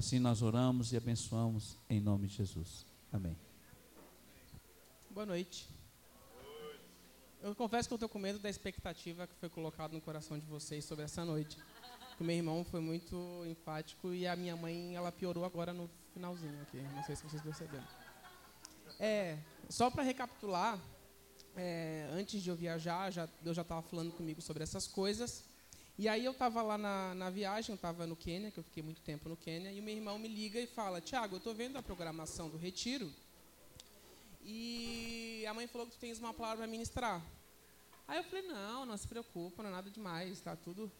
Assim nós oramos e abençoamos em nome de Jesus. Amém. Boa noite. Eu confesso que eu estou com medo da expectativa que foi colocada no coração de vocês sobre essa noite. O meu irmão foi muito enfático e a minha mãe ela piorou agora no finalzinho aqui. Não sei se vocês perceberam. É, só para recapitular, é, antes de eu viajar, já, Deus já estava falando comigo sobre essas coisas. E aí eu estava lá na, na viagem, eu estava no Quênia, que eu fiquei muito tempo no Quênia, e o meu irmão me liga e fala, Tiago, eu estou vendo a programação do retiro, e a mãe falou que tu tens uma palavra para ministrar. Aí eu falei, não, não se preocupa, não é nada demais, está tudo...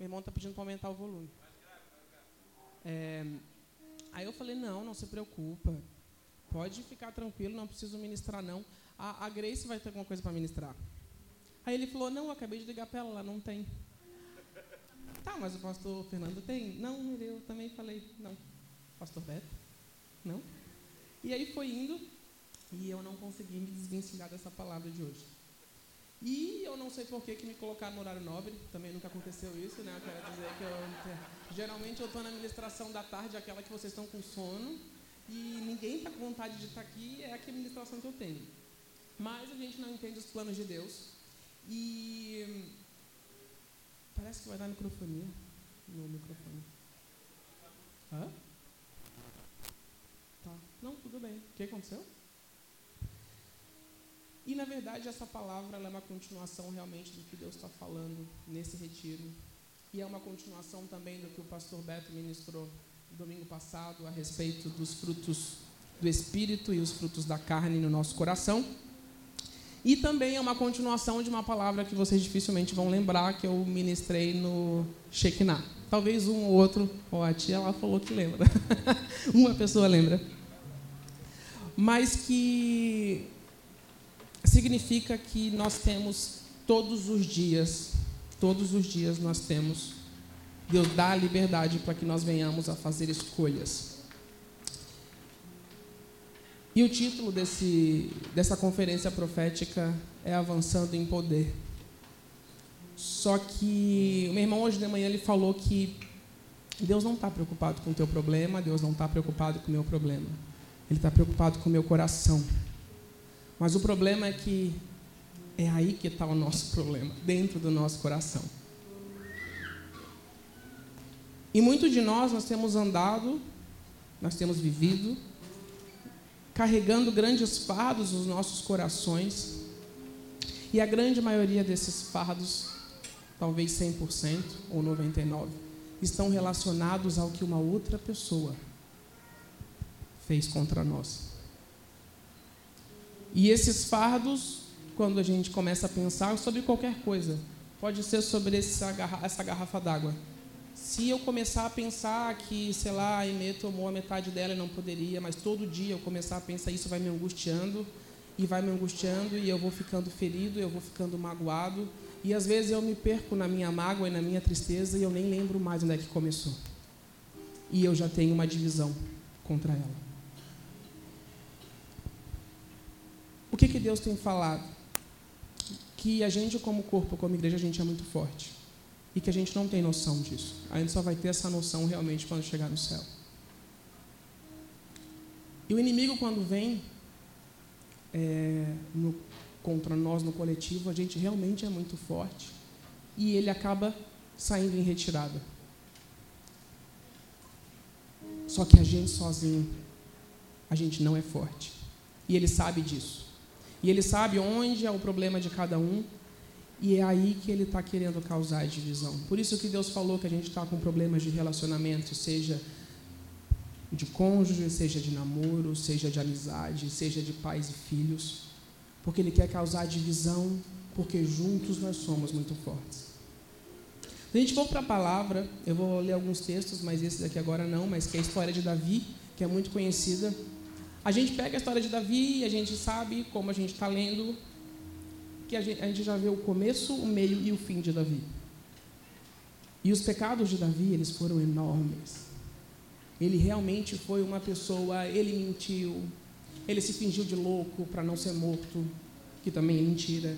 Meu irmão está pedindo para aumentar o volume. É, aí eu falei, não, não se preocupa, pode ficar tranquilo, não preciso ministrar não. A, a Grace vai ter alguma coisa para ministrar. Aí ele falou, não, eu acabei de ligar para ela, ela não tem. Tá, mas o pastor Fernando tem? Não, eu também falei, não. Pastor Beto? Não. E aí foi indo, e eu não consegui me desvencilhar dessa palavra de hoje. E eu não sei por que, que me colocaram no horário nobre, também nunca aconteceu isso, né? Eu quero dizer que eu, geralmente eu estou na administração da tarde, aquela que vocês estão com sono, e ninguém está com vontade de estar aqui, é a administração que eu tenho. Mas a gente não entende os planos de Deus. E parece que vai dar microfonia no microfone. Hã? Tá. Não, tudo bem. O que aconteceu? E na verdade essa palavra é uma continuação realmente do que Deus está falando nesse retiro. E é uma continuação também do que o pastor Beto ministrou domingo passado a respeito dos frutos do Espírito e os frutos da carne no nosso coração. E também é uma continuação de uma palavra que vocês dificilmente vão lembrar, que eu ministrei no Shekinah. Talvez um ou outro, ou a tia lá falou que lembra. uma pessoa lembra. Mas que significa que nós temos todos os dias, todos os dias nós temos, Deus dá a liberdade para que nós venhamos a fazer escolhas. E o título desse, dessa conferência profética é Avançando em Poder. Só que o meu irmão hoje de manhã ele falou que Deus não está preocupado com o teu problema, Deus não está preocupado com o meu problema. Ele está preocupado com o meu coração. Mas o problema é que é aí que está o nosso problema, dentro do nosso coração. E muitos de nós, nós temos andado, nós temos vivido, carregando grandes fardos nos nossos corações. E a grande maioria desses fardos, talvez 100% ou 99%, estão relacionados ao que uma outra pessoa fez contra nós. E esses fardos, quando a gente começa a pensar sobre qualquer coisa, pode ser sobre essa garrafa, d'água se eu começar a pensar que, sei lá, a Aimee tomou a metade dela e não poderia, mas todo dia eu começar a pensar isso vai me angustiando, e vai me angustiando, e eu vou ficando ferido, eu vou ficando magoado, e às vezes eu me perco na minha mágoa e na minha tristeza e eu nem lembro mais onde é que começou. E eu já tenho uma divisão contra ela. O que, que Deus tem falado? Que a gente, como corpo, como igreja, a gente é muito forte e que a gente não tem noção disso. A gente só vai ter essa noção realmente quando chegar no céu. E o inimigo, quando vem é, no, contra nós no coletivo, a gente realmente é muito forte e ele acaba saindo em retirada. Só que a gente sozinho, a gente não é forte. E ele sabe disso. E ele sabe onde é o problema de cada um e é aí que ele está querendo causar divisão. Por isso que Deus falou que a gente está com problemas de relacionamento, seja de cônjuge, seja de namoro, seja de amizade, seja de pais e filhos. Porque Ele quer causar divisão, porque juntos nós somos muito fortes. Se a gente for para a palavra, eu vou ler alguns textos, mas esse daqui agora não, mas que é a história de Davi, que é muito conhecida. A gente pega a história de Davi e a gente sabe, como a gente está lendo, que a gente, a gente já vê o começo, o meio e o fim de Davi. E os pecados de Davi, eles foram enormes. Ele realmente foi uma pessoa, ele mentiu, ele se fingiu de louco para não ser morto, que também é mentira.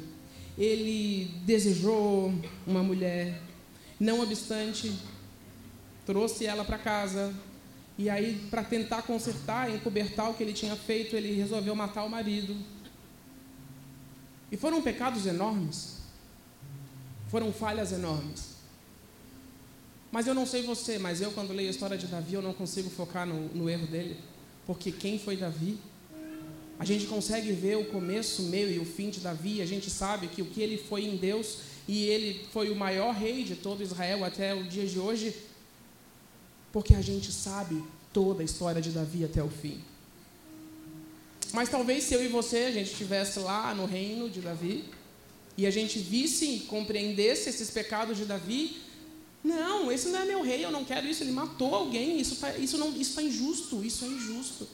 Ele desejou uma mulher, não obstante, trouxe ela para casa. E aí, para tentar consertar, encobertar o que ele tinha feito, ele resolveu matar o marido. E foram pecados enormes. Foram falhas enormes. Mas eu não sei você, mas eu, quando leio a história de Davi, eu não consigo focar no, no erro dele. Porque quem foi Davi? A gente consegue ver o começo, o meio e o fim de Davi. A gente sabe que o que ele foi em Deus e ele foi o maior rei de todo Israel até o dia de hoje, porque a gente sabe toda a história de Davi até o fim. Mas talvez se eu e você a gente estivesse lá no reino de Davi e a gente visse e compreendesse esses pecados de Davi, não, esse não é meu rei, eu não quero isso, ele matou alguém, isso está isso não, isso tá injusto, isso é injusto.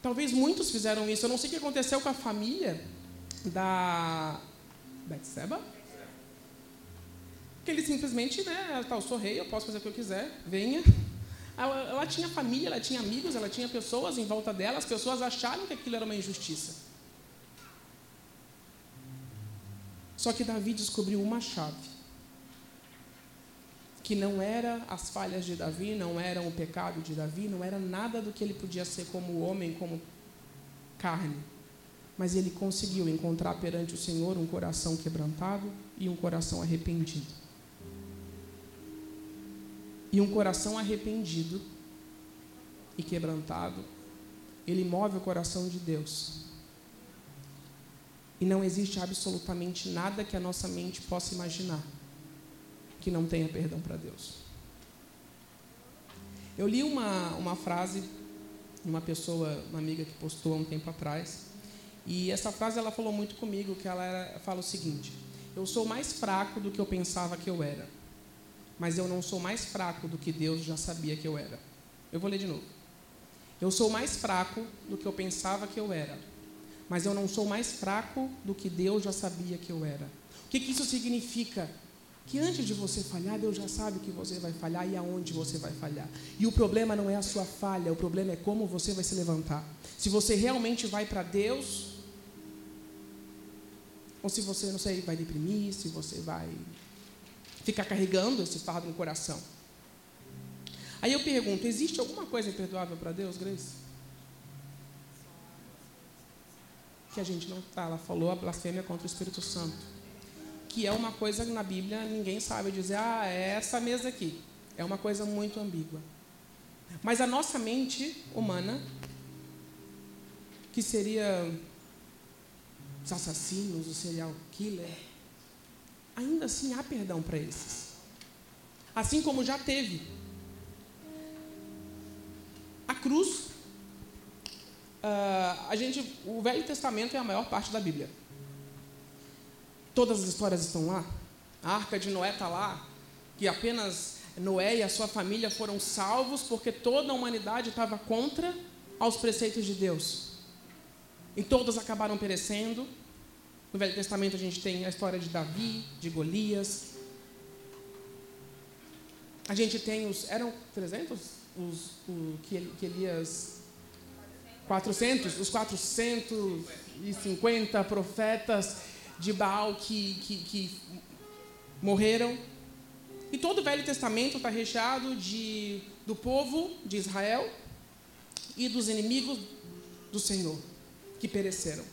Talvez muitos fizeram isso, eu não sei o que aconteceu com a família da Betseba. Que ele simplesmente, né, tá, eu sou rei, eu posso fazer o que eu quiser, venha. Ela, ela, tinha família, ela tinha amigos, ela tinha pessoas em volta dela, as pessoas acharam que aquilo era uma injustiça. Só que Davi descobriu uma chave. Que não era as falhas de Davi, não era o pecado de Davi, não era nada do que ele podia ser como homem, como carne. Mas ele conseguiu encontrar perante o Senhor um coração quebrantado e um coração arrependido. E um coração arrependido e quebrantado, ele move o coração de Deus e não existe absolutamente nada que a nossa mente possa imaginar que não tenha perdão para Deus. Eu li uma, uma frase de uma pessoa, uma amiga que postou há um tempo atrás, e essa frase ela falou muito comigo, que ela era, fala o seguinte: Eu sou mais fraco do que eu pensava que eu era, mas eu não sou mais fraco do que Deus já sabia que eu era. Eu vou ler de novo. Eu sou mais fraco do que eu pensava que eu era, mas eu não sou mais fraco do que Deus já sabia que eu era. O que, que isso significa? Que antes de você falhar, Deus já sabe que você vai falhar e aonde você vai falhar. E o problema não é a sua falha, o problema é como você vai se levantar. Se você realmente vai para Deus, ou se você, não sei, vai deprimir, se você vai ficar carregando esse fardo no coração. Aí eu pergunto: existe alguma coisa imperdoável para Deus, Grace? que a gente não está. Ela falou a blasfêmia contra o Espírito Santo, que é uma coisa que na Bíblia ninguém sabe dizer, ah, é essa mesa aqui. É uma coisa muito ambígua. Mas a nossa mente humana, que seria os assassinos, o serial killer, ainda assim há perdão para esses. Assim como já teve. A cruz uh, a gente, o Velho Testamento é a maior parte da Bíblia. Todas as histórias estão lá. A arca de Noé está lá, que apenas Noé e a sua família foram salvos porque toda a humanidade estava contra aos preceitos de Deus. E todos acabaram perecendo. No Velho Testamento a gente tem a história de Davi, de Golias. A gente tem os. Eram 300? Os, o, que, que Elias 400, os 450 profetas de Baal que, que, que morreram. E todo o Velho Testamento está recheado de, do povo de Israel e dos inimigos do Senhor que pereceram.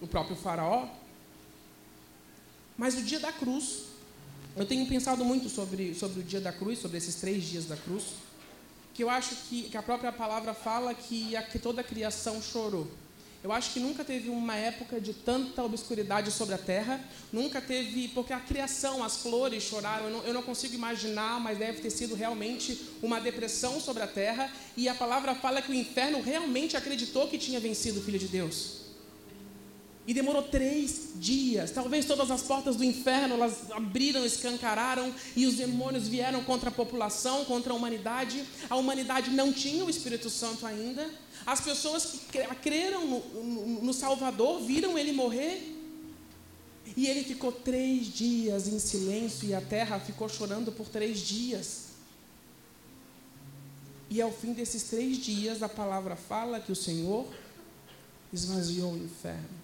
O próprio Faraó. Mas o dia da cruz, eu tenho pensado muito sobre, sobre o dia da cruz, sobre esses três dias da cruz que eu acho que, que a própria palavra fala que, a, que toda a criação chorou. Eu acho que nunca teve uma época de tanta obscuridade sobre a terra, nunca teve, porque a criação, as flores choraram, eu não, eu não, consigo imaginar, mas deve ter sido realmente uma depressão sobre a terra, e a palavra fala que o inferno realmente acreditou que tinha vencido o Filho de Deus. E demorou três dias. Talvez todas as portas do inferno elas abriram, escancararam e os demônios vieram contra a população, contra a humanidade. A humanidade não tinha o Espírito Santo ainda. As pessoas que creram no, no, no Salvador viram ele morrer. E ele ficou três dias em silêncio e a terra ficou chorando por três dias. E ao fim desses três dias, a palavra fala que o Senhor esvaziou o inferno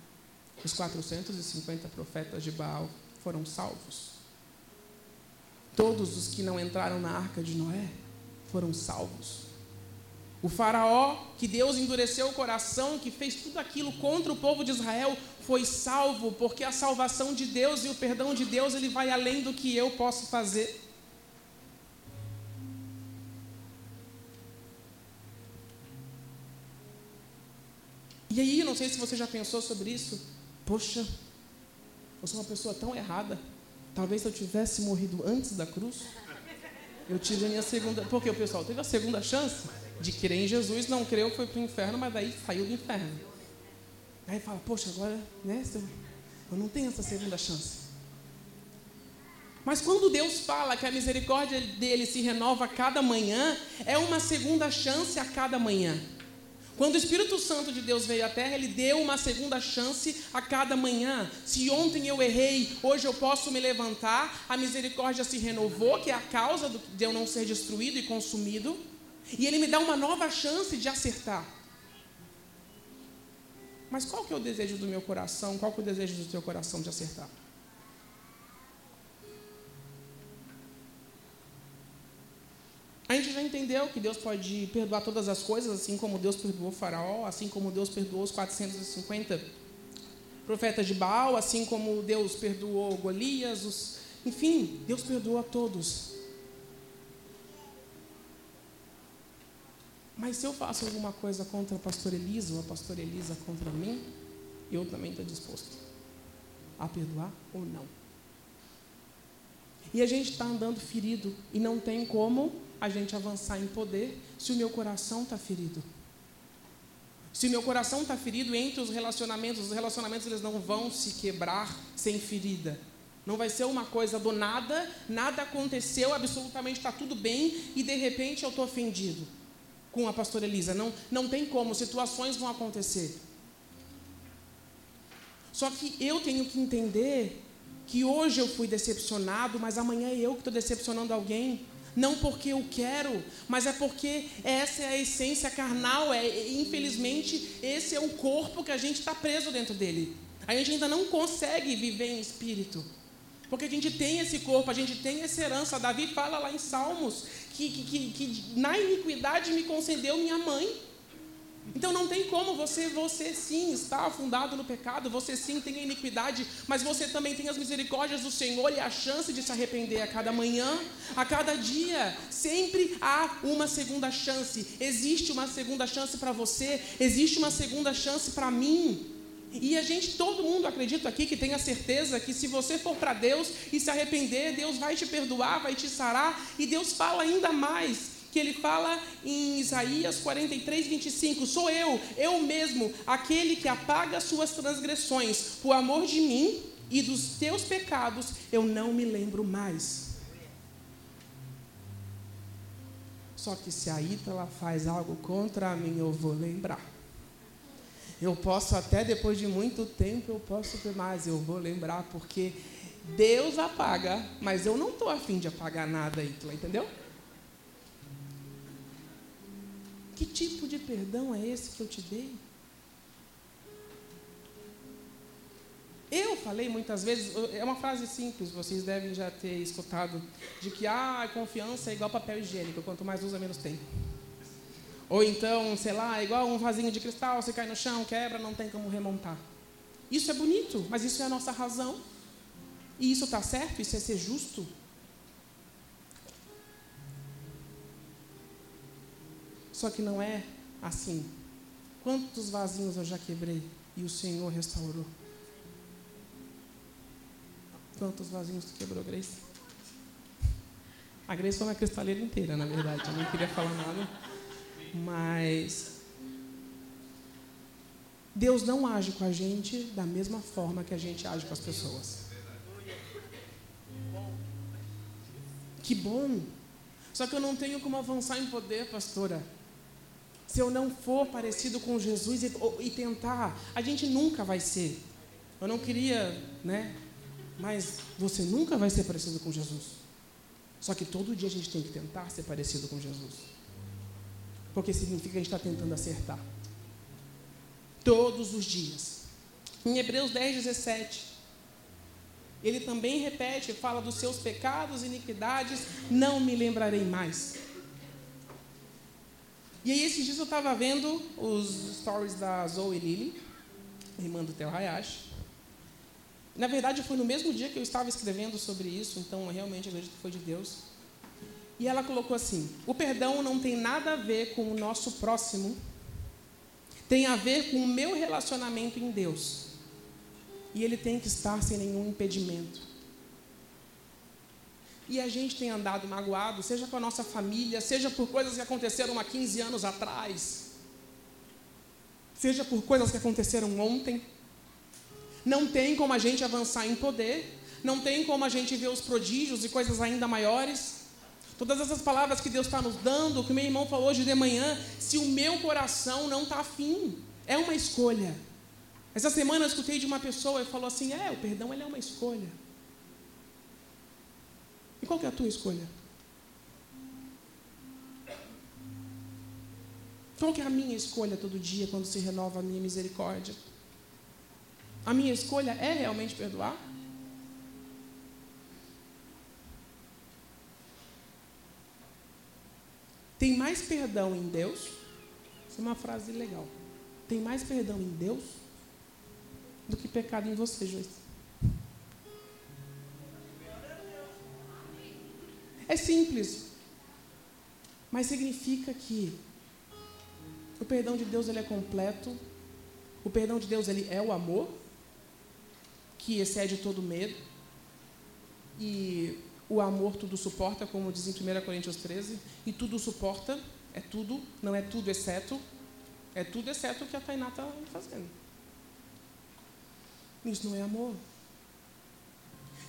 os 450 profetas de Baal foram salvos. todos os que não entraram na arca de Noé foram salvos. O faraó, que Deus endureceu o coração, que fez tudo aquilo contra o povo de Israel, foi salvo, porque a salvação de Deus e o perdão de Deus, ele vai além do que eu posso fazer. E aí, não sei se você já pensou sobre isso. Poxa, eu sou uma pessoa tão errada. Talvez se eu tivesse morrido antes da cruz, eu tive a minha segunda. Porque o pessoal teve a segunda chance de crer em Jesus, não creu, foi para o inferno, mas daí saiu do inferno. Aí fala, poxa, agora, né? Eu não tenho essa segunda chance. Mas quando Deus fala que a misericórdia dele se renova a cada manhã, é uma segunda chance a cada manhã. Quando o Espírito Santo de Deus veio à Terra, ele deu uma segunda chance a cada manhã. Se ontem eu errei, hoje eu posso me levantar. A misericórdia se renovou, que é a causa de eu não ser destruído e consumido. E ele me dá uma nova chance de acertar. Mas qual que é o desejo do meu coração? Qual que é o desejo do teu coração de acertar? A gente já entendeu que Deus pode perdoar todas as coisas, assim como Deus perdoou Faraó, assim como Deus perdoou os 450 profetas de Baal, assim como Deus perdoou Golias, os... enfim, Deus perdoou a todos. Mas se eu faço alguma coisa contra a pastora Elisa ou a pastora Elisa contra mim, eu também estou disposto a perdoar ou não. E a gente está andando ferido e não tem como a gente avançar em poder se o meu coração está ferido. Se o meu coração está ferido entre os relacionamentos, os relacionamentos eles não vão se quebrar sem ferida. Não vai ser uma coisa do nada, nada aconteceu, absolutamente está tudo bem e de repente eu estou ofendido com a pastora Elisa. Não, não tem como, situações vão acontecer. Só que eu tenho que entender que hoje eu fui decepcionado, mas amanhã é eu que estou decepcionando alguém não porque eu quero, mas é porque essa é a essência carnal, é, infelizmente, esse é o corpo que a gente está preso dentro dele. A gente ainda não consegue viver em espírito. Porque a gente tem esse corpo, a gente tem essa herança. Davi fala lá em Salmos que, que, que, que na iniquidade me concedeu minha mãe. Então não tem como você, você sim está afundado no pecado, você sim tem a iniquidade, mas você também tem as misericórdias do Senhor e a chance de se arrepender a cada manhã, a cada dia. Sempre há uma segunda chance. Existe uma segunda chance para você, existe uma segunda chance para mim. E a gente, todo mundo acredita aqui que tem a certeza que se você for para Deus e se arrepender, Deus vai te perdoar, vai te sarar, e Deus fala ainda mais que ele fala em Isaías 43, 25: Sou eu, eu mesmo, aquele que apaga as suas transgressões, por amor de mim e dos teus pecados, eu não me lembro mais. Só que se a Ítala faz algo contra mim, eu vou lembrar. Eu posso até depois de muito tempo, eu posso ter mais, eu vou lembrar, porque Deus apaga, mas eu não estou afim de apagar nada, Ítala, entendeu? Que tipo de perdão é esse que eu te dei? Eu falei muitas vezes, é uma frase simples, vocês devem já ter escutado, de que ah, confiança é igual papel higiênico, quanto mais usa, menos tem. Ou então, sei lá, é igual um vasinho de cristal, você cai no chão, quebra, não tem como remontar. Isso é bonito, mas isso é a nossa razão. E isso está certo? Isso é ser justo? Só que não é assim. Quantos vasinhos eu já quebrei e o Senhor restaurou? Quantos vasinhos tu quebrou, Grace? A Grace foi uma cristaleira inteira, na verdade. Eu não queria falar nada. Mas Deus não age com a gente da mesma forma que a gente age com as pessoas. Que bom! Só que eu não tenho como avançar em poder, pastora se eu não for parecido com Jesus e, e, tentar, a gente nunca vai ser. Eu não queria, né? Mas você nunca vai ser parecido com Jesus. Só que todo dia a gente tem que tentar ser parecido com Jesus. Porque significa que a gente está tentando acertar. Todos os dias. Em Hebreus 10, 17. ele também repete, fala dos seus pecados e iniquidades, não me lembrarei mais. E aí, esses dias eu estava vendo os stories da Zoe Lily, irmã do Theo Hayashi. Na verdade, foi no mesmo dia que eu estava escrevendo sobre isso, então eu realmente acredito que foi de Deus. E ela colocou assim: o perdão não tem nada a ver com o nosso próximo, tem a ver com o meu relacionamento em Deus. E ele tem que estar sem nenhum impedimento. E a gente tem andado magoado, seja com a nossa família, seja por coisas que aconteceram há 15 anos atrás, seja por coisas que aconteceram ontem. Não tem como a gente avançar em poder, não tem como a gente ver os prodígios e coisas ainda maiores. Todas essas palavras que Deus está nos dando, que meu irmão falou hoje de manhã, se o meu coração não está afim, é uma escolha. Essa semana eu escutei de uma pessoa e falou assim: é, o perdão é uma escolha. Qual que é a tua escolha? Qual é a minha escolha todo dia quando se renova a minha misericórdia? A minha escolha é realmente perdoar? Tem mais perdão em Deus? Isso é uma frase legal. Tem mais perdão em Deus do que pecado em você, Joyce. É simples, mas significa que o perdão de Deus ele é completo, o perdão de Deus ele é o amor, que excede todo medo, e o amor tudo suporta, como diz em 1 Coríntios 13, e tudo suporta, é tudo, não é tudo exceto, é tudo exceto o que a Tainá está fazendo. Isso não é amor.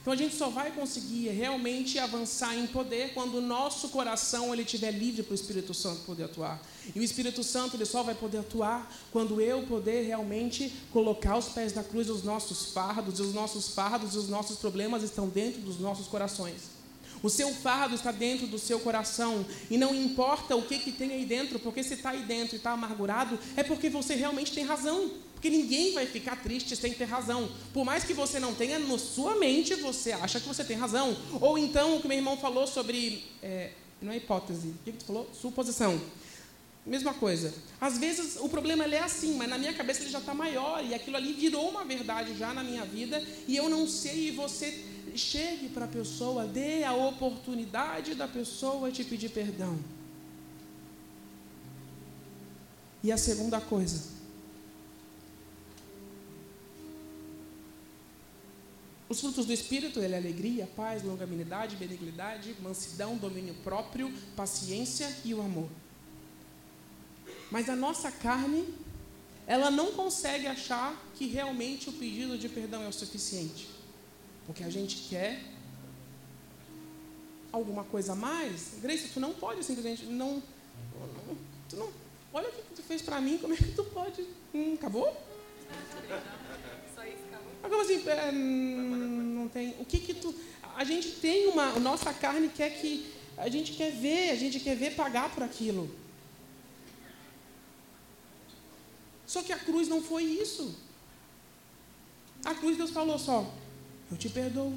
Então a gente só vai conseguir realmente avançar em poder quando o nosso coração ele estiver livre para o Espírito Santo poder atuar. E o Espírito Santo ele só vai poder atuar quando eu poder realmente colocar os pés na cruz dos nossos fardos, e os nossos fardos e os nossos problemas estão dentro dos nossos corações. O seu fardo está dentro do seu coração. E não importa o que, que tem aí dentro, porque se está aí dentro e está amargurado, é porque você realmente tem razão. Porque ninguém vai ficar triste sem ter razão. Por mais que você não tenha na sua mente, você acha que você tem razão. Ou então, o que meu irmão falou sobre. É, não é hipótese. O que, tu falou? Suposição. Mesma coisa. Às vezes o problema é assim, mas na minha cabeça ele já está maior e aquilo ali virou uma verdade já na minha vida e eu não sei e você chegue para a pessoa, dê a oportunidade da pessoa te pedir perdão. E a segunda coisa, Os frutos do Espírito, ele é alegria, paz, longanimidade, benignidade, mansidão, domínio próprio, paciência e o amor. Mas a nossa carne, ela não consegue achar que realmente o pedido de perdão é o suficiente. Porque a gente quer alguma coisa a mais. Grace, tu não pode simplesmente. Não, não, tu não, olha o que tu fez para mim, como é que tu pode. Hum, acabou? Agora assim, é, não tem. O que que tu. A gente tem uma. Nossa carne quer que. A gente quer ver, a gente quer ver pagar por aquilo. Só que a cruz não foi isso. A cruz Deus falou só, eu te perdoo.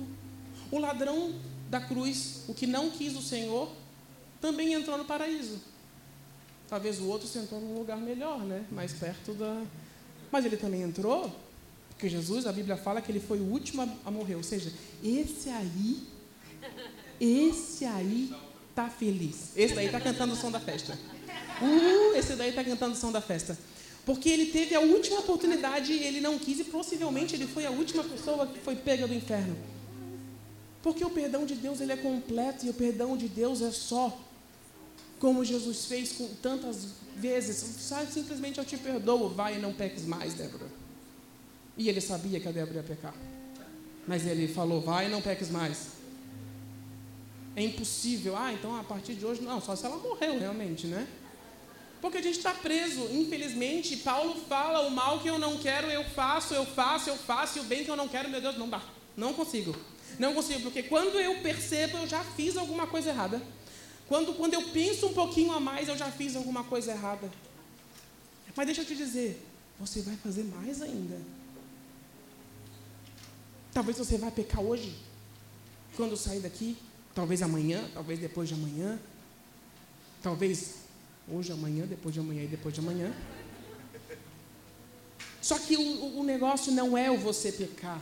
O ladrão da cruz, o que não quis o Senhor, também entrou no paraíso. Talvez o outro sentou num lugar melhor, né? Mais perto da. Mas ele também entrou, porque Jesus, a Bíblia fala que ele foi o último a morrer. Ou seja, esse aí, esse aí tá feliz. Esse daí tá cantando o som da festa. Uh, esse daí tá cantando o som da festa. Porque ele teve a última oportunidade e ele não quis, e possivelmente ele foi a última pessoa que foi pega do inferno. Porque o perdão de Deus ele é completo e o perdão de Deus é só. Como Jesus fez com tantas vezes. Sabe, simplesmente eu te perdoo, vai e não peques mais, Débora. E ele sabia que a Débora ia pecar. Mas ele falou, vai não peques mais. É impossível. Ah, então a partir de hoje, não, só se ela morreu realmente, né? Porque a gente está preso, infelizmente. Paulo fala: o mal que eu não quero, eu faço, eu faço, eu faço, e o bem que eu não quero, meu Deus, não dá. Não consigo. Não consigo, porque quando eu percebo, eu já fiz alguma coisa errada. Quando, quando eu penso um pouquinho a mais, eu já fiz alguma coisa errada. Mas deixa eu te dizer: você vai fazer mais ainda. Talvez você vá pecar hoje, quando sair daqui, talvez amanhã, talvez depois de amanhã, talvez hoje, amanhã, depois de amanhã e depois de amanhã. Só que o, o negócio não é o você pecar,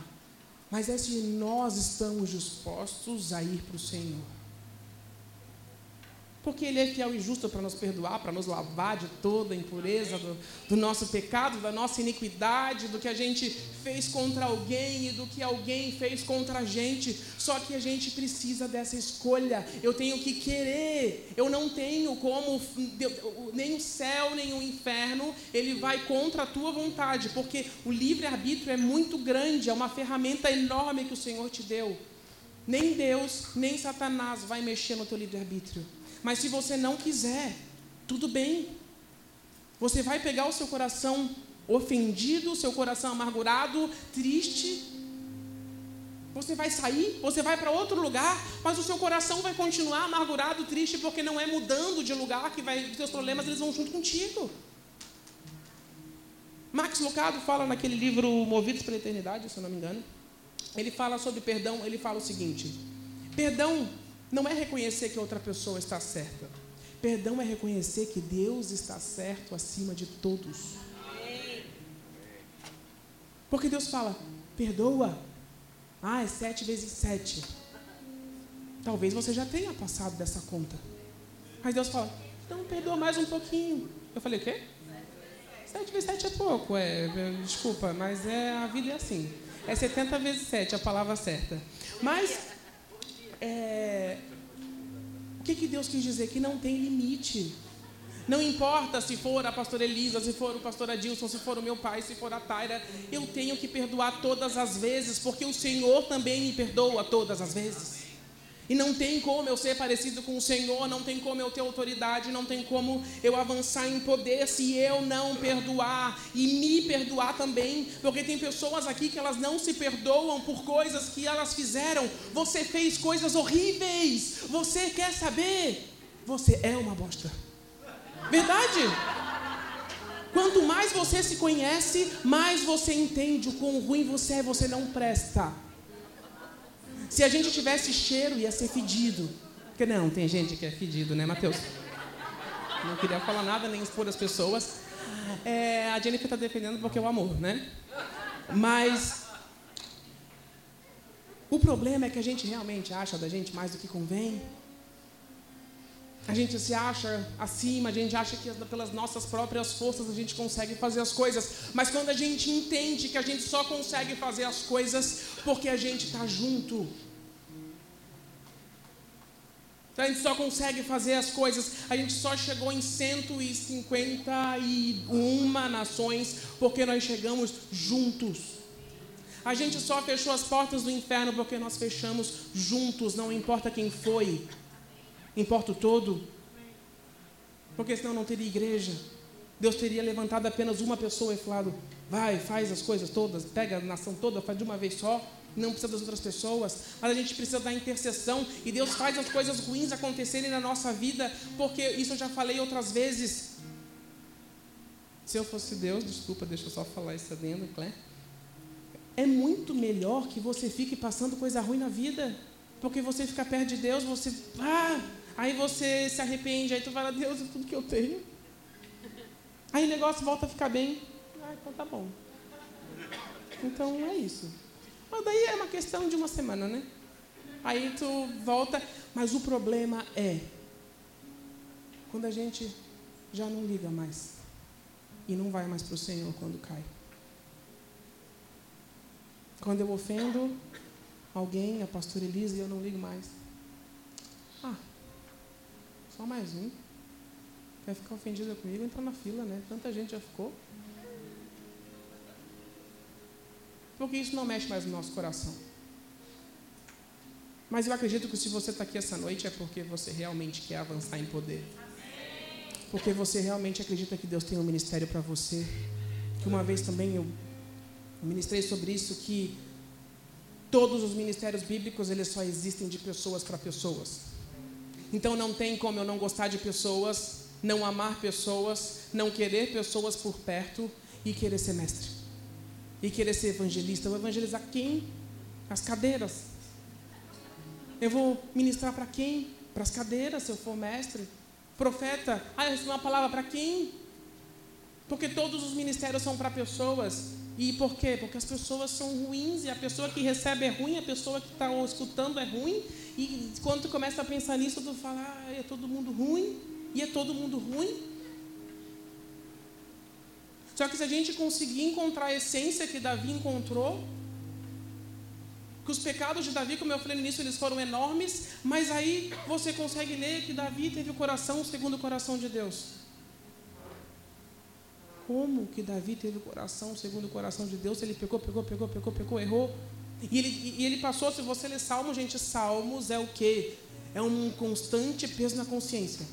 mas é se nós estamos dispostos a ir para o Senhor. Porque Ele é fiel e justo para nos perdoar, para nos lavar de toda a impureza do, do, nosso pecado, da nossa iniquidade, do que a gente fez contra alguém e do que alguém fez contra a gente. Só que a gente precisa dessa escolha. Eu tenho que querer. Eu não tenho como, nem o céu, nem o inferno, ele vai contra a tua vontade. Porque o livre-arbítrio é muito grande, é uma ferramenta enorme que o Senhor te deu. Nem Deus, nem Satanás vai mexer no teu livre-arbítrio. Mas se você não quiser, tudo bem. Você vai pegar o seu coração ofendido, o seu coração amargurado, triste. Você vai sair, você vai para outro lugar, mas o seu coração vai continuar amargurado, triste, porque não é mudando de lugar que vai, os seus problemas eles vão junto contigo. Max Lucado fala naquele livro Movidos pela Eternidade, se eu não me engano. Ele fala sobre perdão, ele fala o seguinte: perdão não é reconhecer que outra pessoa está certa. Perdão é reconhecer que Deus está certo acima de todos. Porque Deus fala, perdoa. Ah, é sete vezes sete. Talvez você já tenha passado dessa conta. Mas Deus fala, então perdoa mais um pouquinho. Eu falei, o quê? Sete vezes sete é pouco, é, desculpa, mas é, a vida é assim. É 70 vezes 7, a palavra certa. Mas é, o que, que Deus quis dizer? Que não tem limite. Não importa se for a pastora Elisa, se for o pastor Adilson, se for o meu pai, se for a Taira, eu tenho que perdoar todas as vezes, porque o Senhor também me perdoa todas as vezes. E não tem como eu ser parecido com o Senhor, não tem como eu ter autoridade, não tem como eu avançar em poder se eu não perdoar e me perdoar também, porque tem pessoas aqui que elas não se perdoam por coisas que elas fizeram. Você fez coisas horríveis. Você quer saber? Você é uma bosta. Verdade? Quanto mais você se conhece, mais você entende o quão ruim você é, você não presta. Se a gente tivesse cheiro, ia ser fedido. Porque não, tem gente que é fedido, né, Mateus? Não queria falar nada, nem expor as pessoas. É, a Jennifer está defendendo porque é o amor, né? Mas o problema é que a gente realmente acha da gente mais do que convém. A gente se acha acima, a gente acha que pelas nossas próprias forças a gente consegue fazer as coisas. Mas quando a gente entende que a gente só consegue fazer as coisas porque a gente está junto. Então a gente só consegue fazer as coisas. A gente só chegou em 151 nações porque nós chegamos juntos. A gente só fechou as portas do inferno porque nós fechamos juntos, não importa quem foi importa o todo? Porque senão não teria igreja. Deus teria levantado apenas uma pessoa e falado: vai, faz as coisas todas, pega a nação toda, faz de uma vez só. Não precisa das outras pessoas, mas a gente precisa da intercessão e Deus faz as coisas ruins acontecerem na nossa vida, porque isso eu já falei outras vezes. Se eu fosse Deus, desculpa, deixa eu só falar isso adendo, Clé. É muito melhor que você fique passando coisa ruim na vida, porque você fica perto de Deus, você. Ah, Aí você se arrepende, aí tu fala, Deus, é tudo que eu tenho. Aí o negócio volta a ficar bem. Ah, então tá bom. Então é isso. Mas daí é uma questão de uma semana, né? Aí tu volta, mas o problema é quando a gente já não liga mais e não vai mais para o Senhor quando cai. Quando eu ofendo alguém, a pastora Elisa, eu não ligo mais. Só mais um. Quer ficar ofendida comigo? Entra na fila, né? Tanta gente já ficou. Porque isso não mexe mais no nosso coração. Mas eu acredito que se você está aqui essa noite é porque você realmente quer avançar em poder. Porque você realmente acredita que Deus tem um ministério para você. Que uma vez também eu ministrei sobre isso que todos os ministérios bíblicos eles só existem de pessoas para pessoas. Então não tem como eu não gostar de pessoas, não amar pessoas, não querer pessoas por perto e querer ser mestre. E querer ser evangelista. Eu vou evangelizar quem? As cadeiras. Eu vou ministrar para quem? Para as cadeiras, se eu for mestre. Profeta, ah, eu recebi uma palavra para quem? Porque todos os ministérios são para pessoas. E por quê? Porque as pessoas são ruins e a pessoa que recebe é ruim, a pessoa que está escutando é ruim. E quando tu começa a pensar nisso, tu fala, ah, é todo mundo ruim. E é todo mundo ruim. Só que se a gente conseguir encontrar a essência que Davi encontrou, que os pecados de Davi, como eu falei no início, eles foram enormes, mas aí você consegue ler que Davi teve o coração segundo o coração de Deus. Como que Davi teve o coração segundo o coração de Deus? Ele pegou, pegou, pegou, pegou, pegou, errou. E ele, e ele passou, se você ler Salmos, gente, Salmos é o quê? É um constante peso na consciência.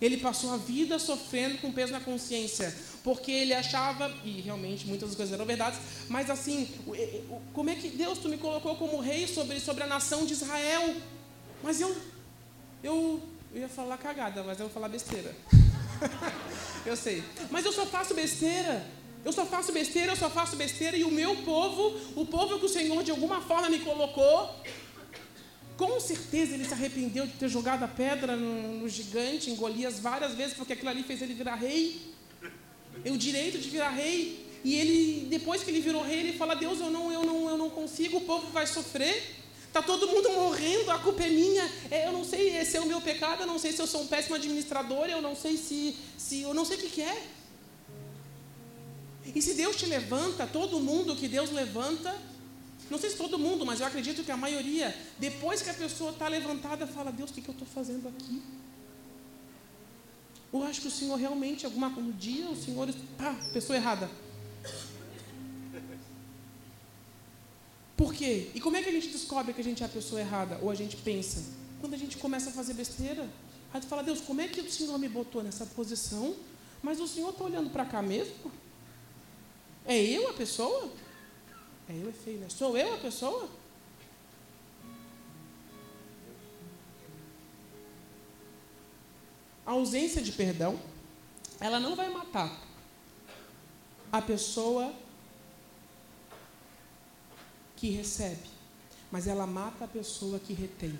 Ele passou a vida sofrendo com peso na consciência, porque ele achava, e realmente muitas das coisas eram verdades, mas assim, como é que Deus tu me colocou como rei sobre, sobre a nação de Israel? Mas eu, eu, eu ia falar cagada, mas eu vou falar besteira. eu sei. Mas eu só faço besteira. Eu só faço besteira, eu só faço besteira, e o meu povo, o povo que o Senhor de alguma forma me colocou, com certeza ele se arrependeu de ter jogado a pedra no, no gigante, em Golias várias vezes, porque aquilo ali fez ele virar rei. O direito de virar rei. E ele, depois que ele virou rei, ele fala: Deus, eu não, eu não, eu não consigo, o povo vai sofrer. Está todo mundo morrendo, a culpa é minha. É, eu não sei, esse é o meu pecado, eu não sei se eu sou um péssimo administrador, eu não sei se, se eu não sei o que, que é. E se Deus te levanta, todo mundo que Deus levanta, não sei se todo mundo, mas eu acredito que a maioria, depois que a pessoa está levantada, fala: Deus, o que, que eu estou fazendo aqui? Eu acho que o Senhor realmente, alguma um dia, o Senhor. Ah, pessoa errada. Por quê? E como é que a gente descobre que a gente é a pessoa errada? Ou a gente pensa? Quando a gente começa a fazer besteira. Aí tu fala, Deus, como é que o Senhor me botou nessa posição? Mas o Senhor está olhando para cá mesmo? É eu a pessoa? É eu é feio, né? Sou eu a pessoa? A ausência de perdão, ela não vai matar a pessoa que recebe, mas ela mata a pessoa que retém.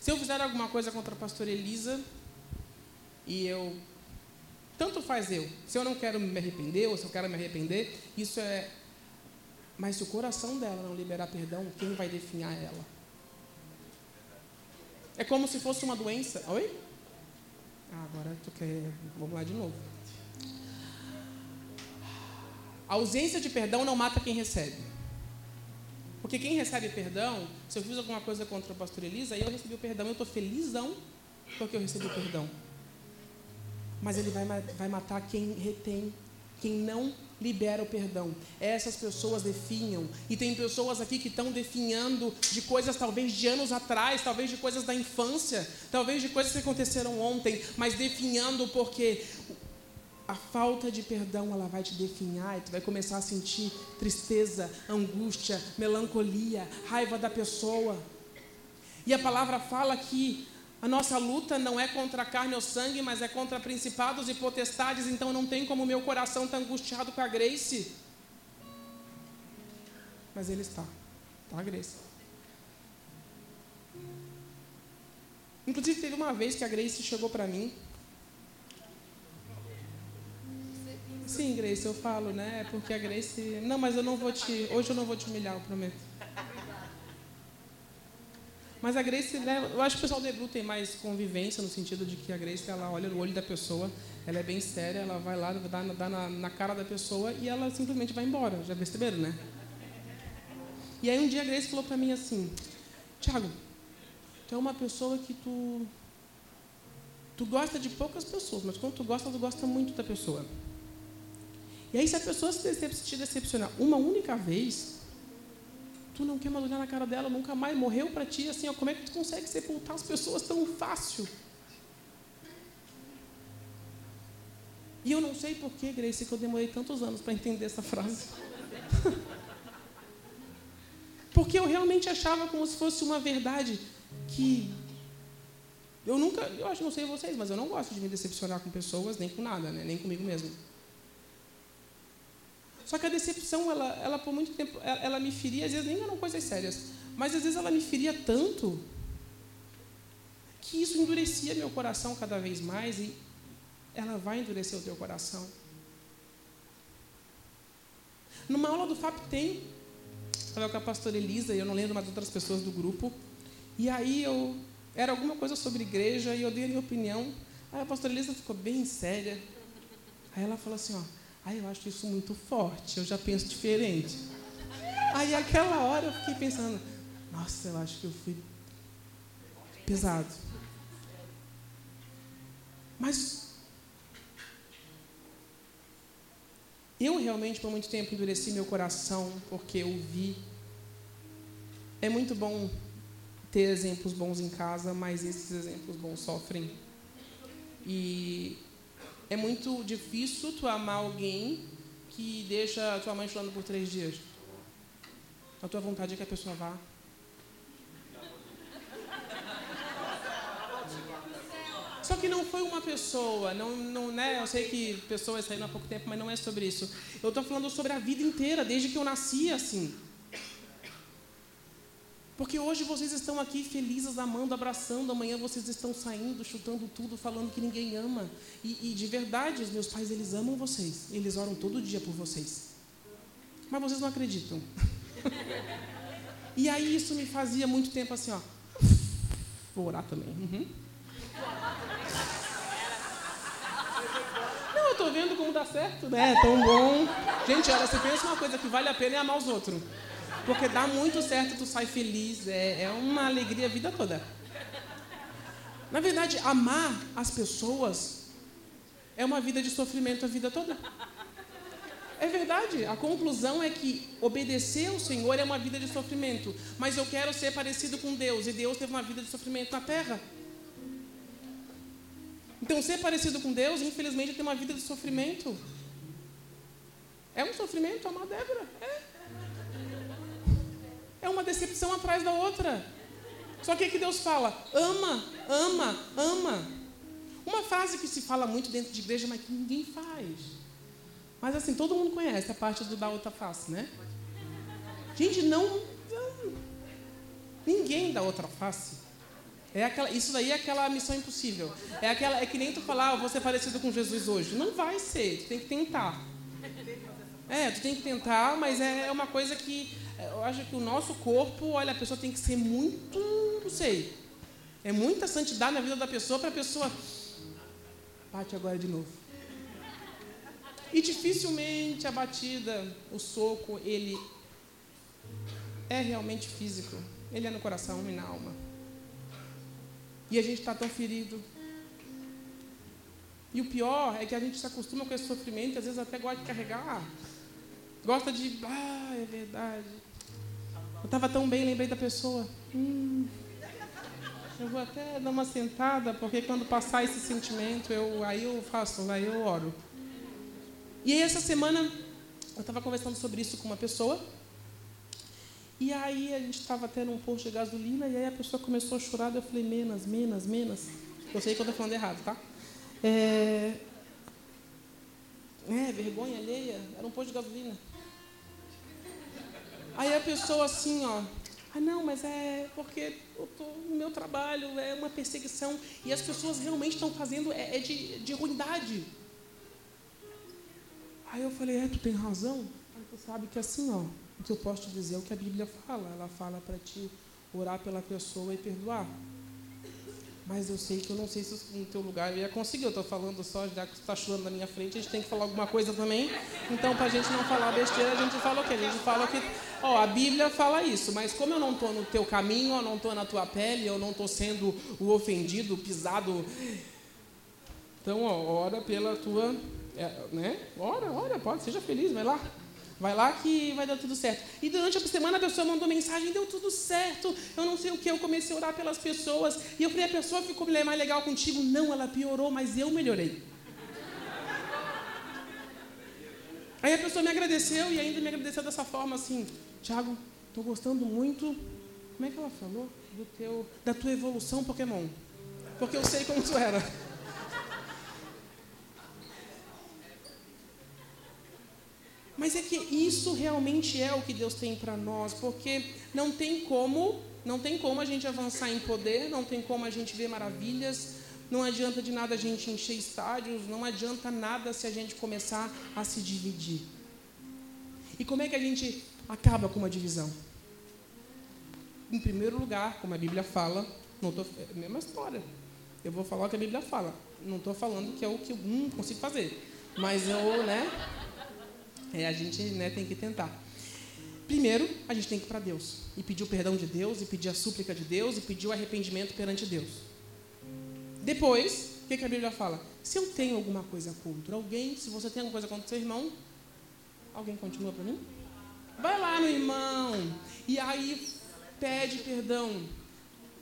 Se eu fizer alguma coisa contra a pastora Elisa e eu tanto faz eu. Se eu não quero me arrepender ou se eu quero me arrepender, isso é. Mas se o coração dela não liberar perdão, quem vai definhar ela? É como se fosse uma doença. Oi? Ah, agora tu quer. Vamos lá de novo. A ausência de perdão não mata quem recebe. Porque quem recebe perdão, se eu fiz alguma coisa contra a pastora Elisa, aí eu recebi o perdão, eu estou felizão porque eu recebi o perdão mas ele vai, vai matar quem retém, quem não libera o perdão. Essas pessoas definham. E tem pessoas aqui que estão definhando de coisas talvez de anos atrás, talvez de coisas da infância, talvez de coisas que aconteceram ontem, mas definhando porque a falta de perdão ela vai te definhar e tu vai começar a sentir tristeza, angústia, melancolia, raiva da pessoa. E a palavra fala que a nossa luta não é contra a carne ou sangue, mas é contra principados e potestades, então não tem como meu coração estar tá angustiado com a Grace. Mas ele está. Tá, Grace? Inclusive, teve uma vez que a Grace chegou para mim. Sim, Grace, eu falo, né? Porque a Grace. Não, mas eu não vou te. Hoje eu não vou te humilhar, eu prometo. Mas a Grace, né, eu acho que o pessoal do Ebru tem mais convivência, no sentido de que a Grace, ela olha no olho da pessoa, ela é bem séria, ela vai lá, dá, dá na, na, cara da pessoa e ela simplesmente vai embora. Já perceberam, né? E aí um dia a Grace falou para mim assim, Tiago, tu é uma pessoa que tu... Tu gosta de poucas pessoas, mas quando tu gosta, tu gosta muito da pessoa. E aí se a pessoa se decepcionar uma única vez, Tu não quer mais olhar na cara dela, nunca mais morreu para ti, assim, ó, como é que tu consegue sepultar as pessoas tão fácil? E eu não sei por que, Grace, que eu demorei tantos anos para entender essa frase. Porque eu realmente achava como se fosse uma verdade que eu nunca, eu acho, não sei vocês, mas eu não gosto de me decepcionar com pessoas, nem com nada, né? nem comigo mesmo. Só que a decepção, ela, ela por muito tempo, ela, ela me feria, às vezes nem eram coisas sérias, mas às vezes ela me feria tanto que isso endurecia meu coração cada vez mais e ela vai endurecer o teu coração. Numa aula do FAP tem, estava com a pastora Elisa e eu não lembro mais outras pessoas do grupo, e aí eu era alguma coisa sobre igreja e eu dei a minha opinião. Aí a pastora Elisa ficou bem séria. Aí ela falou assim, ó, ah, eu acho isso muito forte, eu já penso diferente. Aí aquela hora eu fiquei pensando, nossa, eu acho que eu fui pesado. Mas eu realmente por muito tempo endureci meu coração porque eu vi. É muito bom ter exemplos bons em casa, mas esses exemplos bons sofrem. E é muito difícil tu amar alguém que deixa a tua mãe chorando por três dias. A tua vontade é que a pessoa vá. Só que não foi uma pessoa, não, não, né? Eu sei que pessoas saíram há pouco tempo, mas não é sobre isso. Eu estou falando sobre a vida inteira, desde que eu nasci assim. Porque hoje vocês estão aqui felizes, amando, abraçando, amanhã vocês estão saindo, chutando tudo, falando que ninguém ama. E, e, de verdade, os meus pais, eles amam vocês. Eles oram todo dia por vocês. Mas vocês não acreditam. e aí isso me fazia muito tempo assim, ó. Vou orar também. Uhum. Não, eu estou vendo como dá certo, né? É tão bom. Gente, olha, você pensa uma coisa que vale a pena é amar os outros. Porque dá muito certo, tu sai feliz, é, é uma alegria a vida toda. Na verdade, amar as pessoas é uma vida de sofrimento a vida toda. É verdade. A conclusão é que obedecer ao Senhor é uma vida de sofrimento. Mas eu quero ser parecido com Deus. E Deus teve uma vida de sofrimento na terra. Então, ser parecido com Deus, infelizmente, tem uma vida de sofrimento. É um sofrimento amar Débora. É. É uma decepção atrás da outra. Só que que Deus fala? Ama, ama, ama. Uma frase que se fala muito dentro de igreja, mas que ninguém faz. Mas assim, todo mundo conhece a parte do da outra face, né? Gente, não, ninguém dá outra face. É aquela, isso daí é aquela missão impossível. É, aquela, é que nem tu falar, ah, vou ser parecido com Jesus hoje. Não vai ser, tu tem que tentar. É, tu tem que tentar, mas é, é uma coisa que eu acho que o nosso corpo, olha, a pessoa tem que ser muito, não sei, é muita santidade na vida da pessoa para a pessoa bate agora de novo. E dificilmente a batida, o soco, ele é realmente físico. Ele é no coração e na alma. E a gente está tão ferido. E o pior é que a gente se acostuma com esse sofrimento às vezes até gosta de carregar. Gosta de. Ah, é verdade. Eu estava tão bem, lembrei da pessoa. Hum, eu vou até dar uma sentada, porque quando passar esse sentimento, eu, aí eu faço, aí eu oro. E aí essa semana eu estava conversando sobre isso com uma pessoa. E aí a gente estava tendo um posto de gasolina e aí a pessoa começou a chorar. Eu falei, menos, menos, menos. Eu sei que eu estou falando errado, tá? É, é, vergonha alheia. Era um posto de gasolina. Aí a pessoa assim, ó. Ah, não, mas é porque tô, no meu trabalho é uma perseguição. E as pessoas realmente estão fazendo, é, é de, de ruindade. Aí eu falei, é, tu tem razão. Aí tu sabe que assim, ó o que eu posso te dizer é o que a Bíblia fala. Ela fala para te orar pela pessoa e perdoar. Mas eu sei que eu não sei se no teu lugar eu ia conseguir. Eu estou falando só, já que está chorando na minha frente, a gente tem que falar alguma coisa também. Então, para a gente não falar besteira, a gente fala o quê? A gente fala que, ó, a Bíblia fala isso, mas como eu não estou no teu caminho, eu não estou na tua pele, eu não estou sendo o ofendido, pisado. Então, ó, ora pela tua, é, né? Ora, ora, pode, seja feliz, vai lá. Vai lá que vai dar tudo certo. E durante a semana a pessoa mandou mensagem, deu tudo certo, eu não sei o que, eu comecei a orar pelas pessoas. E eu falei, a pessoa ficou mais legal contigo? Não, ela piorou, mas eu melhorei. Aí a pessoa me agradeceu e ainda me agradeceu dessa forma assim, Tiago, estou gostando muito. Como é que ela falou? Do teu, da tua evolução Pokémon. Porque eu sei como tu era. Mas é que isso realmente é o que Deus tem para nós, porque não tem como, não tem como a gente avançar em poder, não tem como a gente ver maravilhas, não adianta de nada a gente encher estádios, não adianta nada se a gente começar a se dividir. E como é que a gente acaba com uma divisão? Em primeiro lugar, como a Bíblia fala, não tô, é a mesma história. Eu vou falar o que a Bíblia fala. Não estou falando que é o que eu hum, consigo fazer. Mas eu, né? É, a gente né, tem que tentar. Primeiro, a gente tem que ir para Deus. E pedir o perdão de Deus, e pedir a súplica de Deus, e pedir o arrependimento perante Deus. Depois, o que, que a Bíblia fala? Se eu tenho alguma coisa contra alguém, se você tem alguma coisa contra seu irmão, alguém continua para mim? Vai lá no irmão. E aí pede perdão.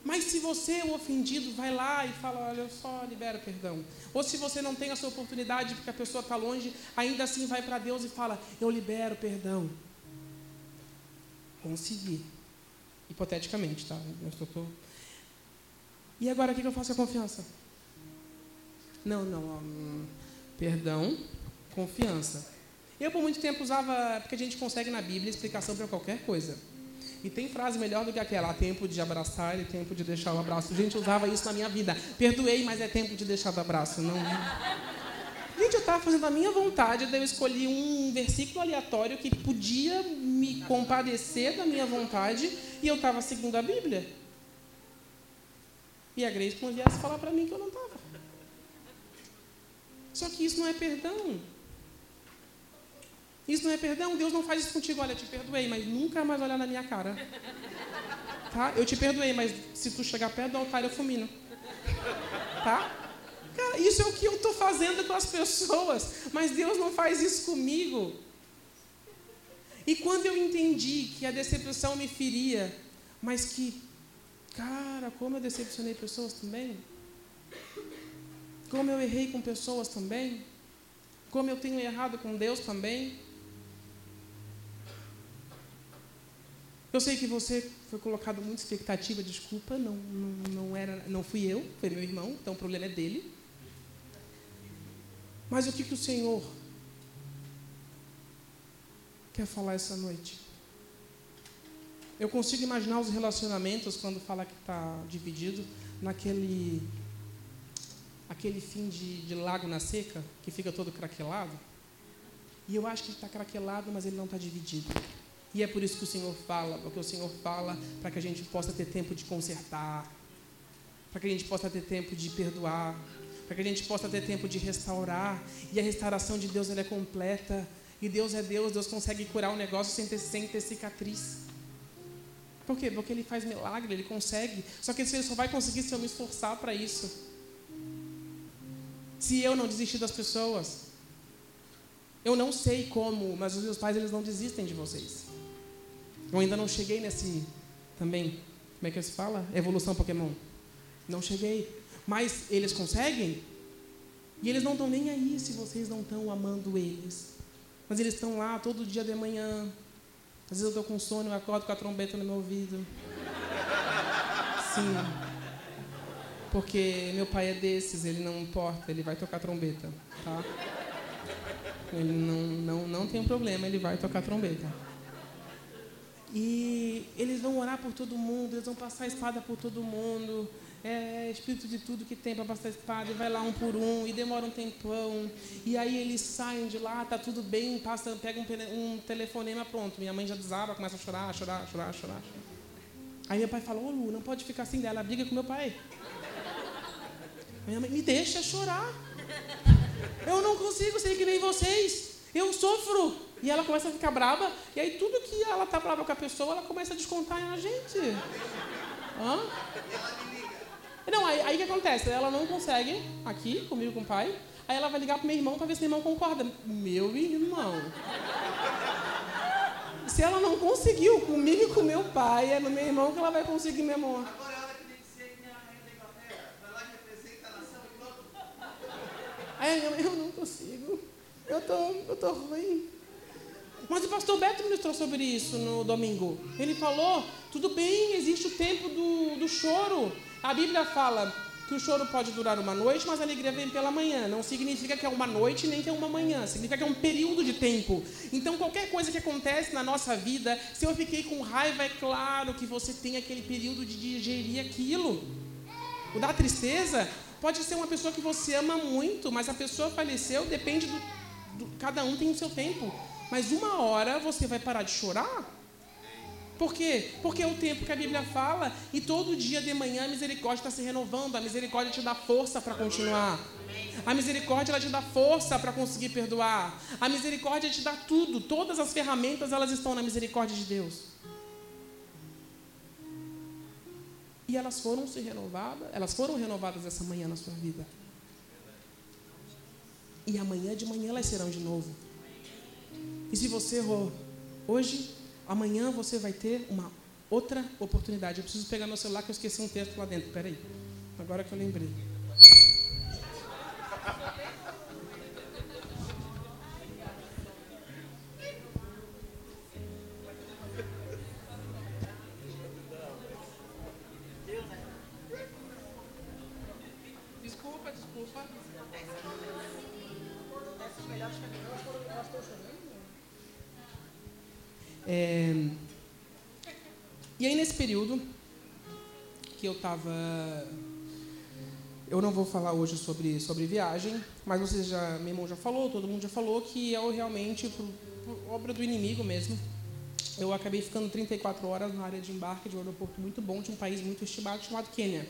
Mas se você é o ofendido, vai lá e fala, olha só, libera perdão. Ou se você não tem essa oportunidade porque a pessoa está longe, ainda assim vai para Deus e fala, eu libero perdão. Conseguir. Hipoteticamente, tá? E agora o que eu faço com a confiança? Não, não. Hum, perdão, confiança. Eu por muito tempo usava, porque a gente consegue na Bíblia explicação para qualquer coisa. E tem frase melhor do que aquela: tempo de abraçar e tempo de deixar o abraço. Gente, usava isso na minha vida. Perdoei, mas é tempo de deixar o abraço. Não. Gente, eu estava fazendo a minha vontade, daí eu escolhi um versículo aleatório que podia me compadecer da minha vontade e eu estava seguindo a Bíblia. E a Grace não viesse falar para mim que eu não estava. Só que isso não é perdão. Isso não é perdão. Deus não faz isso contigo. Olha, eu te perdoei, mas nunca mais olhar na minha cara. Tá? Eu te perdoei, mas se tu chegar perto do altar, eu fumino. Tá? Cara, isso é o que eu estou fazendo com as pessoas. Mas Deus não faz isso comigo. E quando eu entendi que a decepção me feria, mas que, cara, como eu decepcionei pessoas também. Como eu errei com pessoas também. Como eu tenho errado com Deus também. Eu sei que você foi colocado muita expectativa, desculpa, não, não, não, era, não fui eu, foi meu irmão, então o problema é dele. Mas o que, que o Senhor quer falar essa noite? Eu consigo imaginar os relacionamentos quando fala que está dividido naquele aquele fim de, de lago na seca que fica todo craquelado. E eu acho que está craquelado, mas ele não está dividido. E é por isso que o Senhor fala, porque o Senhor fala para que a gente possa ter tempo de consertar, para que a gente possa ter tempo de perdoar, para que a gente possa ter tempo de restaurar. E a restauração de Deus ela é completa. E Deus é Deus, Deus consegue curar o negócio sem ter, sem ter cicatriz. Por quê? Porque Ele faz milagre, Ele consegue. Só que Ele só vai conseguir se eu me esforçar para isso. Se eu não desistir das pessoas. Eu não sei como, mas os meus pais eles não desistem de vocês. Eu ainda não cheguei nesse também, como é que se fala? Evolução Pokémon. Não cheguei. Mas eles conseguem? E eles não estão nem aí se vocês não estão amando eles. Mas eles estão lá todo dia de manhã. Às vezes eu estou com sono, eu acordo com a trombeta no meu ouvido. Sim. Porque meu pai é desses, ele não importa, ele vai tocar trombeta, tá? Ele não, não, não tem problema, ele vai tocar trombeta. E eles vão orar por todo mundo, eles vão passar a espada por todo mundo. É espírito de tudo que tem para passar a espada, e vai lá um por um, e demora um tempão. E aí eles saem de lá, tá tudo bem, passa, pega um, um telefonema, pronto. Minha mãe já desaba, começa a chorar, chorar, chorar, chorar. Aí meu pai fala, ô Lu, não pode ficar assim dela, briga com meu pai. Minha mãe, me deixa chorar. Eu não consigo ser que nem vocês. Eu sofro. E ela começa a ficar brava, e aí tudo que ela está brava com a pessoa, ela começa a descontar na gente. Hã? Não, aí, aí o que acontece? Ela não consegue, aqui, comigo com o pai, aí ela vai ligar pro meu irmão para ver se meu irmão concorda. Meu irmão. Se ela não conseguiu comigo e com meu pai, é no meu irmão que ela vai conseguir, meu amor. Aí eu não consigo. Eu tô, eu tô ruim. Mas o pastor Beto ministrou sobre isso no domingo. Ele falou: tudo bem, existe o tempo do, do choro. A Bíblia fala que o choro pode durar uma noite, mas a alegria vem pela manhã. Não significa que é uma noite nem que é uma manhã, significa que é um período de tempo. Então, qualquer coisa que acontece na nossa vida, se eu fiquei com raiva, é claro que você tem aquele período de digerir aquilo. O da tristeza pode ser uma pessoa que você ama muito, mas a pessoa faleceu, depende do, cada um tem o seu tempo. Mas uma hora você vai parar de chorar por quê? Porque é o tempo que a Bíblia fala e todo dia de manhã a misericórdia está se renovando, a misericórdia te dá força para continuar. A misericórdia ela te dá força para conseguir perdoar. A misericórdia te dá tudo, todas as ferramentas elas estão na misericórdia de Deus. E elas foram se renovadas, elas foram renovadas essa manhã na sua vida. E amanhã de manhã elas serão de novo. E se você errou hoje, Amanhã você vai ter uma outra oportunidade. Eu preciso pegar meu celular que eu esqueci um texto lá dentro. Peraí. Agora que eu lembrei. É... E aí, nesse período que eu estava. Eu não vou falar hoje sobre, sobre viagem, mas vocês já, meu irmão já falou, todo mundo já falou que eu realmente, por, por obra do inimigo mesmo, eu acabei ficando 34 horas na área de embarque de um aeroporto muito bom de um país muito estimado chamado Quênia.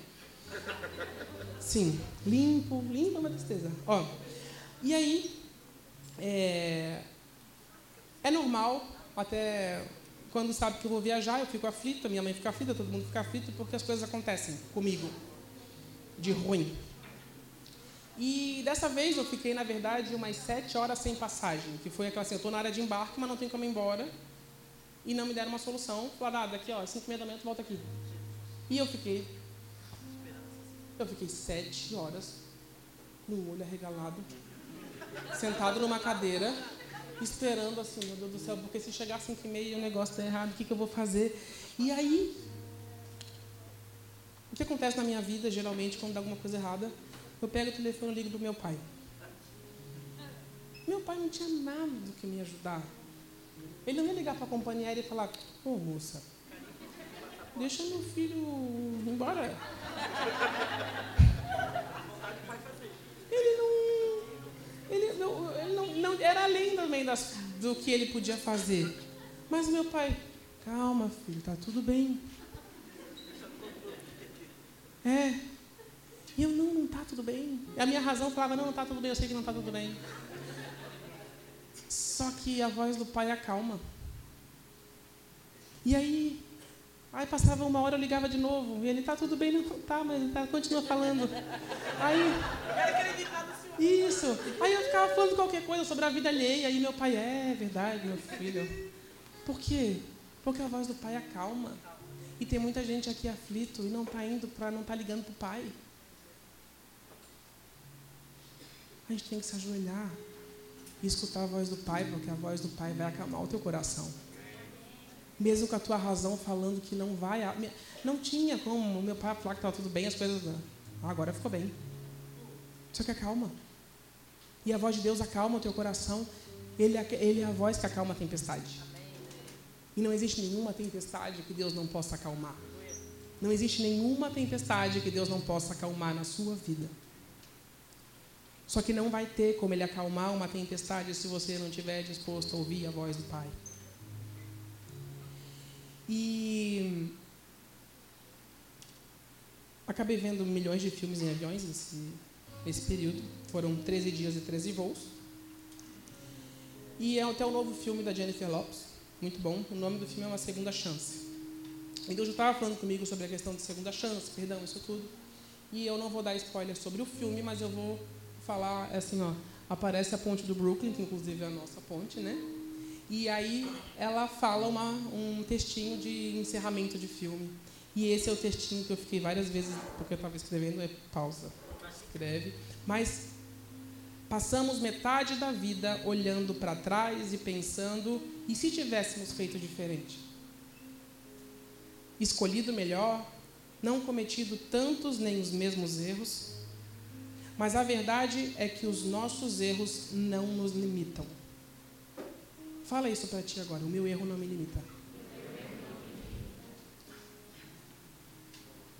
Sim, limpo, limpo é uma tristeza. Ó, e aí, é, é normal até quando sabe que eu vou viajar, eu fico aflito, minha mãe fica aflita, todo mundo fica aflito, porque as coisas acontecem comigo de ruim. E dessa vez eu fiquei, na verdade, umas sete horas sem passagem, que foi aquela assim, eu estou na área de embarque, mas não tenho como ir embora. E não me deram uma solução. Falaram, ah, daqui, ó, cinco e meia da manhã, volta aqui. E eu fiquei, eu fiquei sete horas, com o olho arregalado, sentado numa cadeira, esperando assim, meu Deus do céu, porque se chegar às 5 e meia o negócio está errado, o que, que eu vou fazer? E aí, o que acontece na minha vida, geralmente, quando dá alguma coisa errada, eu pego o telefone e ligo para o meu pai. Meu pai não tinha nada do que me ajudar. Ele não ia ligar para a companhia e falar, ô oh, moça, deixa meu filho embora. Ele não ele não, ele não, não era além também das, do que ele podia fazer. Mas meu pai, calma, filho, tá tudo bem. É. E eu, não, não tá tudo bem. E a minha razão falava, não, não tá tudo bem, eu sei que não tá tudo bem. Só que a voz do pai acalma. E aí, aí passava uma hora, eu ligava de novo. E ele, tá tudo bem, não tá, mas tá, continua falando. Aí. Isso. Aí eu ficava falando qualquer coisa sobre a vida alheia. Aí meu pai, é verdade, meu filho. Por quê? Porque a voz do pai acalma. E tem muita gente aqui aflito e não está indo para não está ligando para o pai. A gente tem que se ajoelhar e escutar a voz do pai, porque a voz do pai vai acalmar o teu coração. Mesmo com a tua razão falando que não vai. Não tinha como meu pai falar que estava tudo bem, as coisas. Ah, agora ficou bem. Só que acalma. E a voz de Deus acalma o teu coração. Ele, ele é a voz que acalma a tempestade. E não existe nenhuma tempestade que Deus não possa acalmar. Não existe nenhuma tempestade que Deus não possa acalmar na sua vida. Só que não vai ter como Ele acalmar uma tempestade se você não estiver disposto a ouvir a voz do Pai. E acabei vendo milhões de filmes em aviões nesse, nesse período. Foram 13 dias e 13 voos. E é até o novo filme da Jennifer Lopes, muito bom. O nome do filme é Uma Segunda Chance. E Deus já estava falando comigo sobre a questão de segunda chance, perdão, isso tudo. E eu não vou dar spoiler sobre o filme, mas eu vou falar assim, ó, aparece a ponte do Brooklyn, que inclusive é a nossa ponte, né? E aí ela fala uma, um textinho de encerramento de filme. E esse é o textinho que eu fiquei várias vezes, porque eu estava escrevendo, é pausa. Escreve. Mas Passamos metade da vida olhando para trás e pensando: e se tivéssemos feito diferente? Escolhido melhor? não cometido tantos nem os mesmos erros, mas a verdade é que os nossos erros não nos limitam. Fala isso para ti agora, o meu erro não me limita.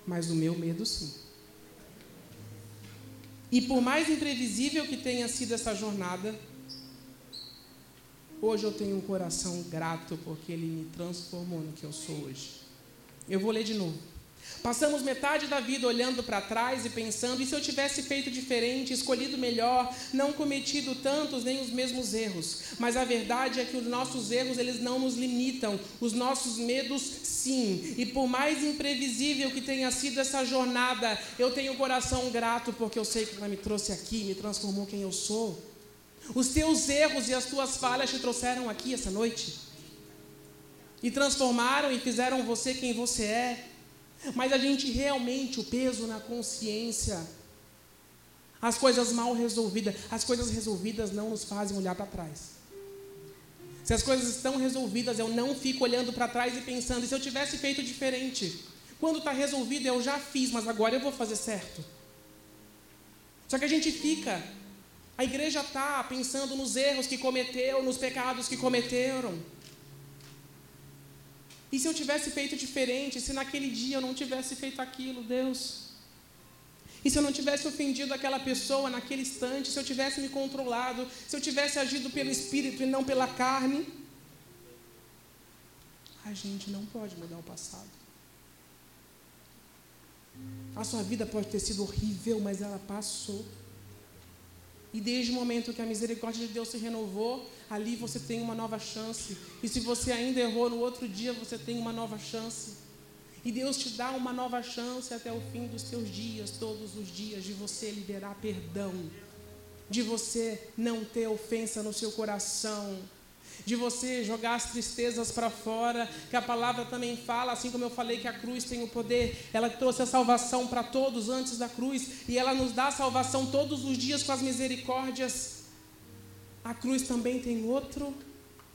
Mas o meu medo sim. E por mais imprevisível que tenha sido essa jornada, hoje eu tenho um coração grato porque ele me transformou no que eu sou hoje. Eu vou ler de novo. Passamos metade da vida olhando para trás e pensando: e se eu tivesse feito diferente, escolhido melhor, não cometido tantos nem os mesmos erros? Mas a verdade é que os nossos erros eles não nos limitam, os nossos medos sim. E por mais imprevisível que tenha sido essa jornada, eu tenho o coração grato porque eu sei que ela me trouxe aqui, me transformou quem eu sou. Os teus erros e as tuas falhas te trouxeram aqui essa noite e transformaram e fizeram você quem você é. Mas a gente realmente, o peso na consciência, as coisas mal resolvidas, as coisas resolvidas não nos fazem olhar para trás. Se as coisas estão resolvidas, eu não fico olhando para trás e pensando, e se eu tivesse feito diferente? Quando está resolvido, eu já fiz, mas agora eu vou fazer certo. Só que a gente fica, a igreja está pensando nos erros que cometeu, nos pecados que cometeram. E se eu tivesse feito diferente, se naquele dia eu não tivesse feito aquilo, Deus? E se eu não tivesse ofendido aquela pessoa naquele instante, se eu tivesse me controlado, se eu tivesse agido pelo Espírito e não pela carne? A gente não pode mudar o passado. A sua vida pode ter sido horrível, mas ela passou. E desde o momento que a misericórdia de Deus se renovou, ali você tem uma nova chance. E se você ainda errou no outro dia, você tem uma nova chance. E Deus te dá uma nova chance até o fim dos seus dias, todos os dias, de você liberar perdão, de você não ter ofensa no seu coração, de você jogar as tristezas para fora, que a palavra também fala, assim como eu falei que a cruz tem o poder, ela trouxe a salvação para todos antes da cruz, e ela nos dá a salvação todos os dias com as misericórdias. A cruz também tem outro,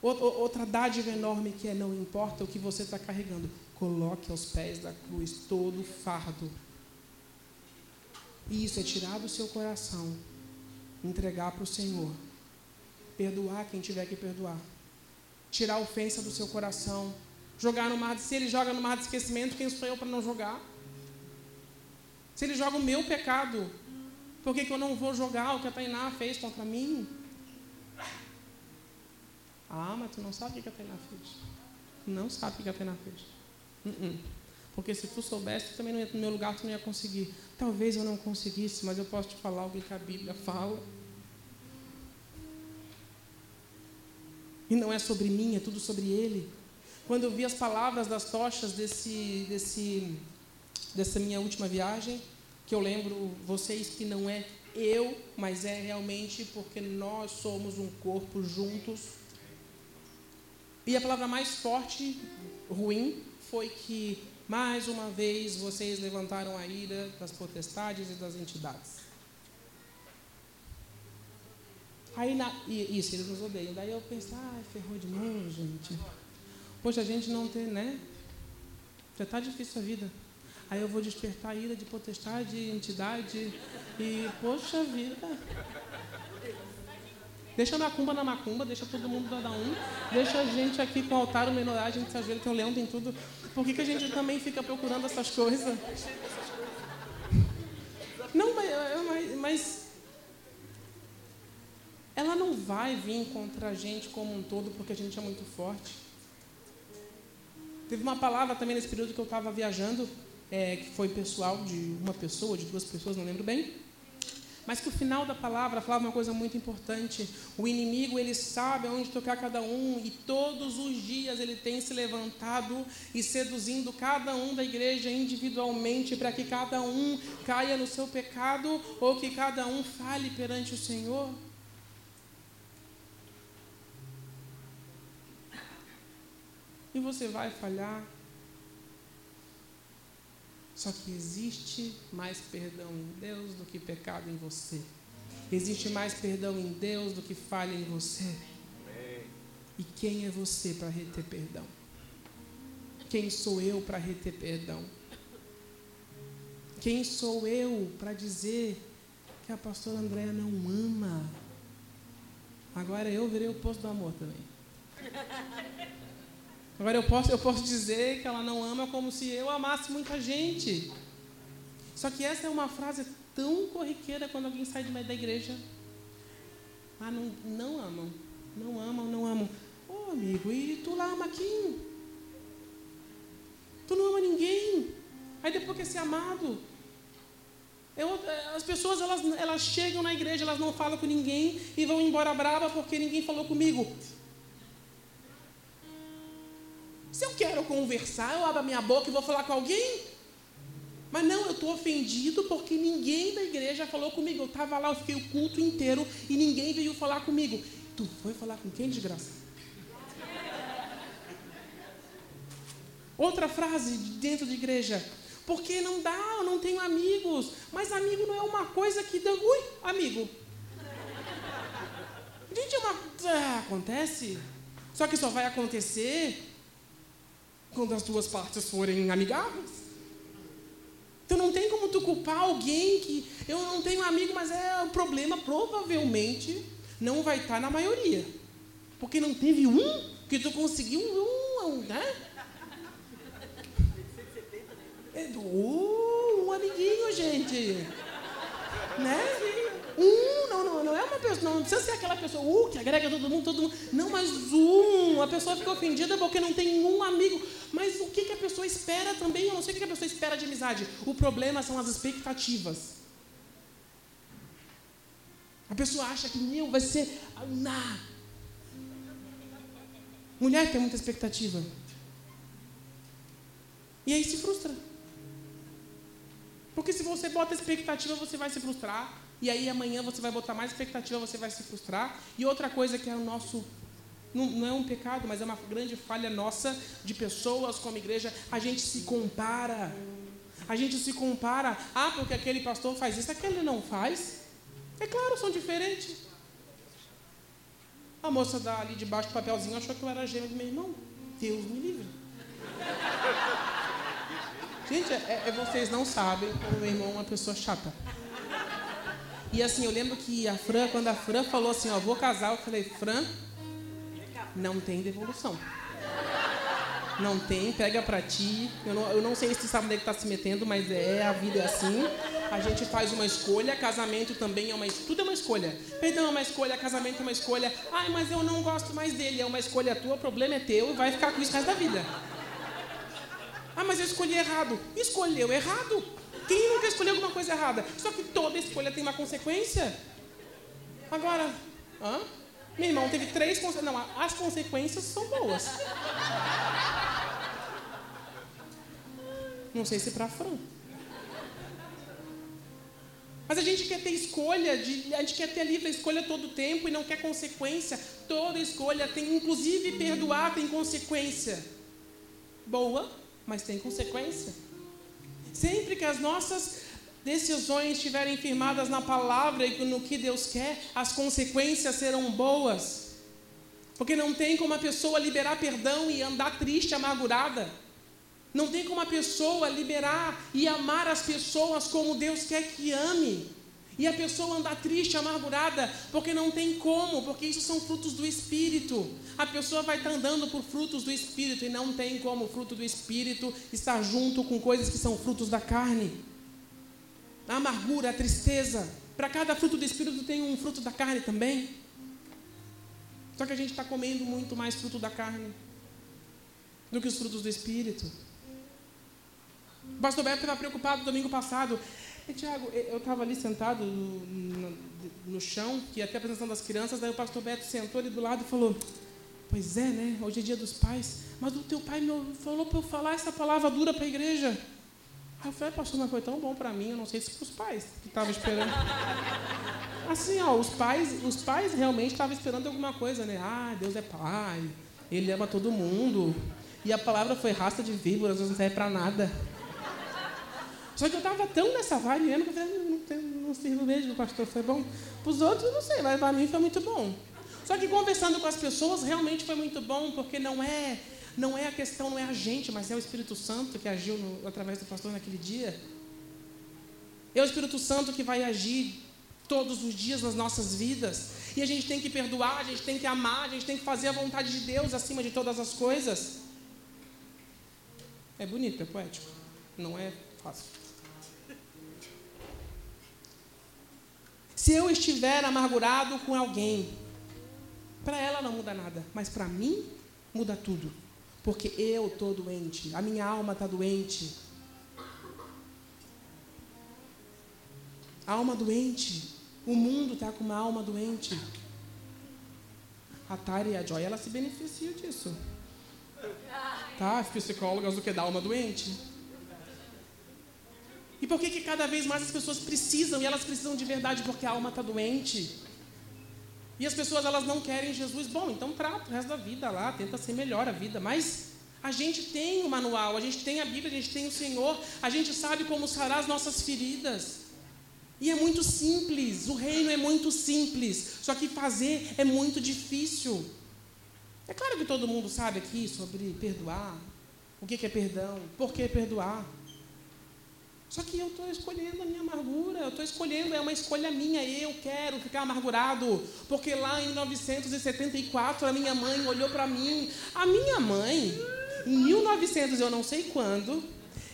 outra dádiva enorme que é não importa o que você está carregando, coloque aos pés da cruz todo o fardo. E isso é tirar do seu coração, entregar para o Senhor, perdoar quem tiver que perdoar tirar a ofensa do seu coração, jogar no mar, se ele joga no mar de esquecimento, quem sou eu para não jogar? Se ele joga o meu pecado, por que, que eu não vou jogar o que a Tainá fez contra mim? Ah, mas tu não sabe o que a Tainá fez. Não sabe o que a Tainá fez. Uh -uh. Porque se tu soubesse, tu também não ia, no meu lugar tu não ia conseguir. Talvez eu não conseguisse, mas eu posso te falar o que a Bíblia fala. E não é sobre mim, é tudo sobre Ele. Quando eu vi as palavras das tochas desse, desse, dessa minha última viagem, que eu lembro vocês que não é eu, mas é realmente porque nós somos um corpo juntos. E a palavra mais forte, ruim, foi que mais uma vez vocês levantaram a ira das potestades e das entidades. Aí, na, isso, eles nos odeiam. Daí eu pensei, ah, ferrou de novo, gente. Poxa, a gente não tem, né? Já está difícil a vida. Aí eu vou despertar a ira de potestade, entidade. E, poxa vida. Deixa a macumba na macumba, deixa todo mundo dar um. Deixa a gente aqui com o altar, o menorá, a gente se ajoelha, tem um leão, tem tudo. Por que, que a gente também fica procurando essas coisas? Não, mas, mas ela não vai vir contra a gente como um todo porque a gente é muito forte. Teve uma palavra também nesse período que eu estava viajando, é, que foi pessoal de uma pessoa, de duas pessoas, não lembro bem. Mas que o final da palavra falava uma coisa muito importante. O inimigo, ele sabe aonde tocar cada um e todos os dias ele tem se levantado e seduzindo cada um da igreja individualmente para que cada um caia no seu pecado ou que cada um fale perante o Senhor. E você vai falhar. Só que existe mais perdão em Deus do que pecado em você. Existe mais perdão em Deus do que falha em você. E quem é você para reter perdão? Quem sou eu para reter perdão? Quem sou eu para dizer que a pastora Andréa não ama? Agora eu virei o posto do amor também. Agora eu posso, eu posso dizer que ela não ama como se eu amasse muita gente. Só que essa é uma frase tão corriqueira quando alguém sai da igreja. Ah, não, não amam. Não amam, não amam. Ô oh, amigo, e tu lá ama quem? Tu não ama ninguém. Aí depois quer ser amado. Eu, as pessoas elas, elas chegam na igreja, elas não falam com ninguém e vão embora brava porque ninguém falou comigo. Se eu quero conversar, eu abro a minha boca e vou falar com alguém. Mas não, eu estou ofendido porque ninguém da igreja falou comigo. Eu estava lá, eu fiquei o culto inteiro e ninguém veio falar comigo. Tu foi falar com quem, desgraça? Outra frase dentro de igreja. Porque não dá, eu não tenho amigos. Mas amigo não é uma coisa que dá. Ui, amigo. Gente, é uma. Ah, acontece. Só que só vai acontecer quando as duas partes forem amigáveis. Então não tem como tu culpar alguém que eu não tenho amigo, mas é o problema provavelmente não vai estar na maioria. Porque não teve um que tu conseguiu um, né? É, uh, um amiguinho, gente. Né? Um, não, não, não é uma pessoa, não, não precisa ser aquela pessoa, uh, que agrega todo mundo, todo mundo. Não, mas um, a pessoa fica ofendida porque não tem um amigo. Mas o que, que a pessoa espera também? Eu não sei o que a pessoa espera de amizade. O problema são as expectativas. A pessoa acha que, meu, vai ser. na Mulher tem muita expectativa. E aí se frustra. Porque se você bota expectativa, você vai se frustrar e aí amanhã você vai botar mais expectativa, você vai se frustrar. E outra coisa que é o nosso não, não, é um pecado, mas é uma grande falha nossa de pessoas como igreja, a gente se compara. A gente se compara, ah, porque aquele pastor faz isso, aquele não faz. É claro, são diferentes. A moça da, ali debaixo do papelzinho achou que eu era gêmeo do meu irmão. Deus me livre. Gente, é, é, vocês não sabem como meu irmão é uma pessoa chata. E assim, eu lembro que a Fran, quando a Fran falou assim, ó, vou casar, eu falei, Fran, não tem devolução. Não tem, pega pra ti. Eu não, eu não sei se tu sabe onde é que tá se metendo, mas é, a vida é assim. A gente faz uma escolha, casamento também é uma tudo é uma escolha. Perdão é uma escolha, casamento é uma escolha. Ai, mas eu não gosto mais dele, é uma escolha tua, o problema é teu e vai ficar com isso o resto da vida. Ah, mas eu escolhi errado. Escolheu errado. Quem nunca escolheu alguma coisa errada? Só que toda escolha tem uma consequência. Agora, hã? meu irmão teve três consequências. Não, as consequências são boas. Não sei se para Fran. Mas a gente quer ter escolha, de, a gente quer ter livre escolha todo o tempo e não quer consequência. Toda escolha tem, inclusive perdoar tem consequência. Boa, mas tem consequência. Sempre que as nossas decisões estiverem firmadas na palavra e no que Deus quer, as consequências serão boas. Porque não tem como a pessoa liberar perdão e andar triste, amargurada. Não tem como a pessoa liberar e amar as pessoas como Deus quer que ame. E a pessoa andar triste, amargurada, porque não tem como, porque isso são frutos do Espírito. A pessoa vai estar andando por frutos do Espírito e não tem como o fruto do Espírito estar junto com coisas que são frutos da carne. A amargura, a tristeza. Para cada fruto do Espírito tem um fruto da carne também. Só que a gente está comendo muito mais fruto da carne do que os frutos do Espírito. O pastor Beto estava preocupado domingo passado. Tiago, eu estava ali sentado no, no, no, chão, que ter a apresentação das crianças, daí o pastor Beto sentou ali do lado e falou: Pois é, né? Hoje é dia dos pais, mas o teu pai me falou para eu falar essa palavra dura para a igreja. Aí eu falei, pastor, mas foi tão bom para mim, eu não sei se para os pais que estavam esperando. Assim, ó, os pais, os pais realmente estavam esperando alguma coisa, né? Ah, Deus é pai, Ele ama todo mundo. E a palavra foi raça de víboras, não serve para nada. Só que eu estava tão nessa vibe mesmo que eu falei, não, tem, não sirvo mesmo, pastor, foi bom. Para os outros, não sei, mas para mim foi muito bom. Só que conversando com as pessoas, realmente foi muito bom, porque não é, não é a questão, não é a gente, mas é o Espírito Santo que agiu no, através do pastor naquele dia. É o Espírito Santo que vai agir todos os dias nas nossas vidas. E a gente tem que perdoar, a gente tem que amar, a gente tem que fazer a vontade de Deus acima de todas as coisas. É bonito, é poético. Não é fácil. Se eu estiver amargurado com alguém, para ela não muda nada, mas para mim muda tudo. Porque eu estou doente, a minha alma está doente. Alma doente. O mundo está com uma alma doente. A Tari e a Joy, elas se beneficiam disso. Tá? As psicólogas do que da alma doente. E por que, que cada vez mais as pessoas precisam, e elas precisam de verdade porque a alma está doente? E as pessoas elas não querem Jesus. Bom, então trata o resto da vida lá, tenta ser melhor a vida. Mas a gente tem o manual, a gente tem a Bíblia, a gente tem o Senhor, a gente sabe como sarar as nossas feridas. E é muito simples, o reino é muito simples, só que fazer é muito difícil. É claro que todo mundo sabe aqui sobre perdoar, o que é perdão, por que perdoar. Só que eu estou escolhendo a minha amargura, eu estou escolhendo, é uma escolha minha, eu quero ficar amargurado, porque lá em 1974 a minha mãe olhou para mim, a minha mãe, em 1900 eu não sei quando,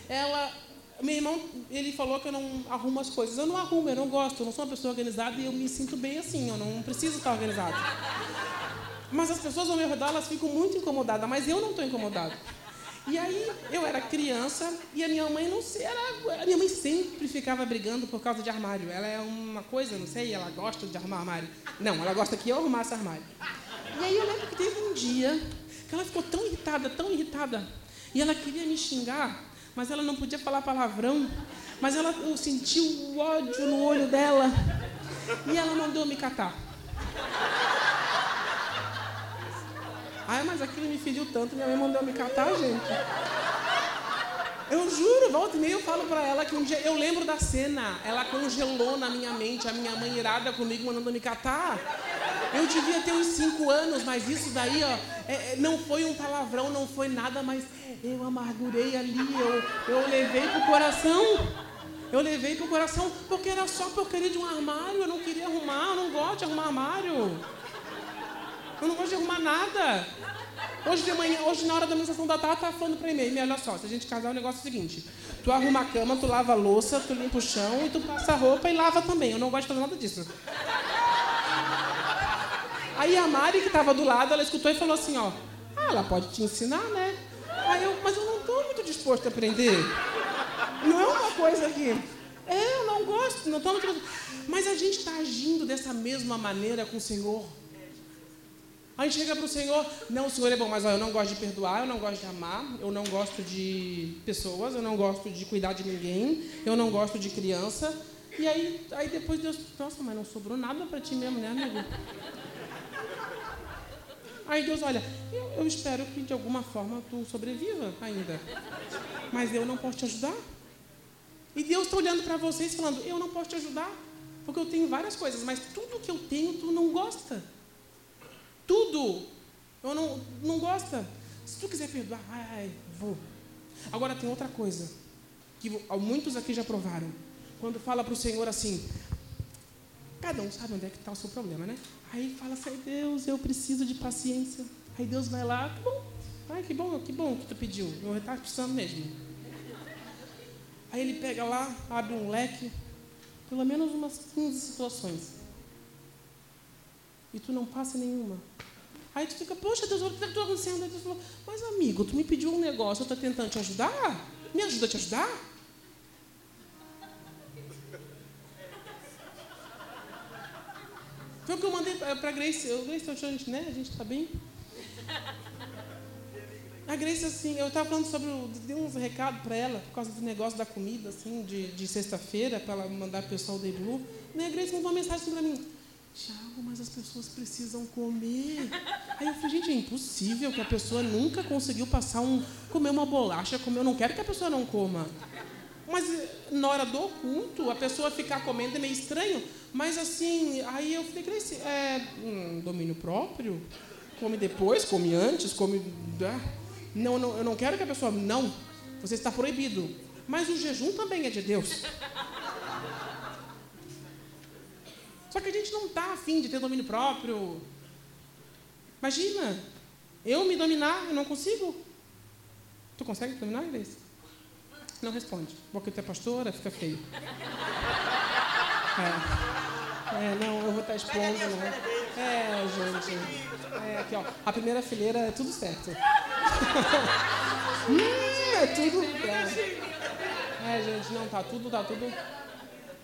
ela meu irmão, ele falou que eu não arrumo as coisas. Eu não arrumo, eu não gosto, eu não sou uma pessoa organizada e eu me sinto bem assim, eu não preciso estar organizado. Mas as pessoas ao meu redor, elas ficam muito incomodadas, mas eu não estou incomodado. E aí, eu era criança e a minha mãe não sei, era, a minha mãe sempre ficava brigando por causa de armário. Ela é uma coisa, não sei, ela gosta de arrumar armário. Não, ela gosta que eu arrumasse armário. E aí eu lembro que teve um dia que ela ficou tão irritada, tão irritada, e ela queria me xingar mas ela não podia falar palavrão. Mas ela eu senti o ódio no olho dela. E ela mandou me catar. Ai, mas aquilo me feriu tanto, minha mãe mandou me catar, gente. Eu juro, volta e meia eu falo pra ela que um dia eu lembro da cena. Ela congelou na minha mente, a minha mãe irada comigo mandando me catar. Eu devia ter uns cinco anos, mas isso daí, ó, é, é não foi um palavrão, não foi nada, mas eu amargurei ali, eu, eu levei pro coração. Eu levei pro coração porque era só porcaria de um armário. Eu não queria arrumar, eu não gosto de arrumar armário. Eu não gosto de arrumar nada. Hoje de manhã, hoje na hora da administração da tarde, tá falando para mim, olha só, se a gente casar, o negócio é o seguinte: tu arruma a cama, tu lava a louça, tu limpa o chão e tu passa a roupa e lava também. Eu não gosto de fazer nada disso. Aí a Mari, que estava do lado, ela escutou e falou assim: ó, ah, ela pode te ensinar, né? Aí eu, mas eu não estou muito disposto a aprender. Não é uma coisa que. É, eu não gosto, não estou muito. Mas a gente está agindo dessa mesma maneira com o Senhor. A gente chega para o Senhor, não, o Senhor é bom, mas ó, eu não gosto de perdoar, eu não gosto de amar, eu não gosto de pessoas, eu não gosto de cuidar de ninguém, eu não gosto de criança. E aí, aí depois Deus, nossa, mas não sobrou nada para ti mesmo, né, amigo? Aí Deus, olha, eu, eu espero que de alguma forma tu sobreviva ainda, mas eu não posso te ajudar. E Deus está olhando para vocês falando, eu não posso te ajudar, porque eu tenho várias coisas, mas tudo que eu tenho tu não gosta. Tudo. Eu não, não gosta. Se tu quiser perdoar, ai, vou. Agora tem outra coisa, que muitos aqui já provaram. Quando fala para o Senhor assim, cada um sabe onde é que está o seu problema, né? Aí fala assim, Deus, eu preciso de paciência. Aí Deus vai lá, que bom, ai, que bom, que bom que tu pediu. Eu estava precisando mesmo. Aí ele pega lá, abre um leque, pelo menos umas 15 situações e tu não passa nenhuma. Aí tu fica, poxa Deus, o que está acontecendo? Aí Deus falou, mas amigo, tu me pediu um negócio, eu estou tentando te ajudar? Me ajuda a te ajudar? Foi o que eu mandei para a Grace. Eu, Grace, a gente, né? A gente está bem? A Grace, assim, eu estava falando sobre. Dei uns recados para ela, por causa do negócio da comida, assim, de, de sexta-feira, para ela mandar o pessoal da Blue. Né, a Grace mandou uma mensagem assim para mim. Tiago, mas as pessoas precisam comer. Aí eu falei, gente, é impossível que a pessoa nunca conseguiu passar um. comer uma bolacha, comer. Eu não quero que a pessoa não coma. Mas na hora do culto, a pessoa ficar comendo é meio estranho. Mas assim, aí eu falei, Grace, é um domínio próprio? Come depois, come antes, come. Ah, não, não, eu não quero que a pessoa. Não, você está proibido. Mas o jejum também é de Deus. Só que a gente não está afim de ter domínio próprio. Imagina, eu me dominar, eu não consigo. Tu consegue dominar, Inês? Não responde. Porque tu é pastora, fica feio. É. é não, eu vou estar expondo, né? É, gente. É, aqui, ó. A primeira fileira é tudo certo. hum, é tudo. É. é, gente, não, tá tudo, tá tudo.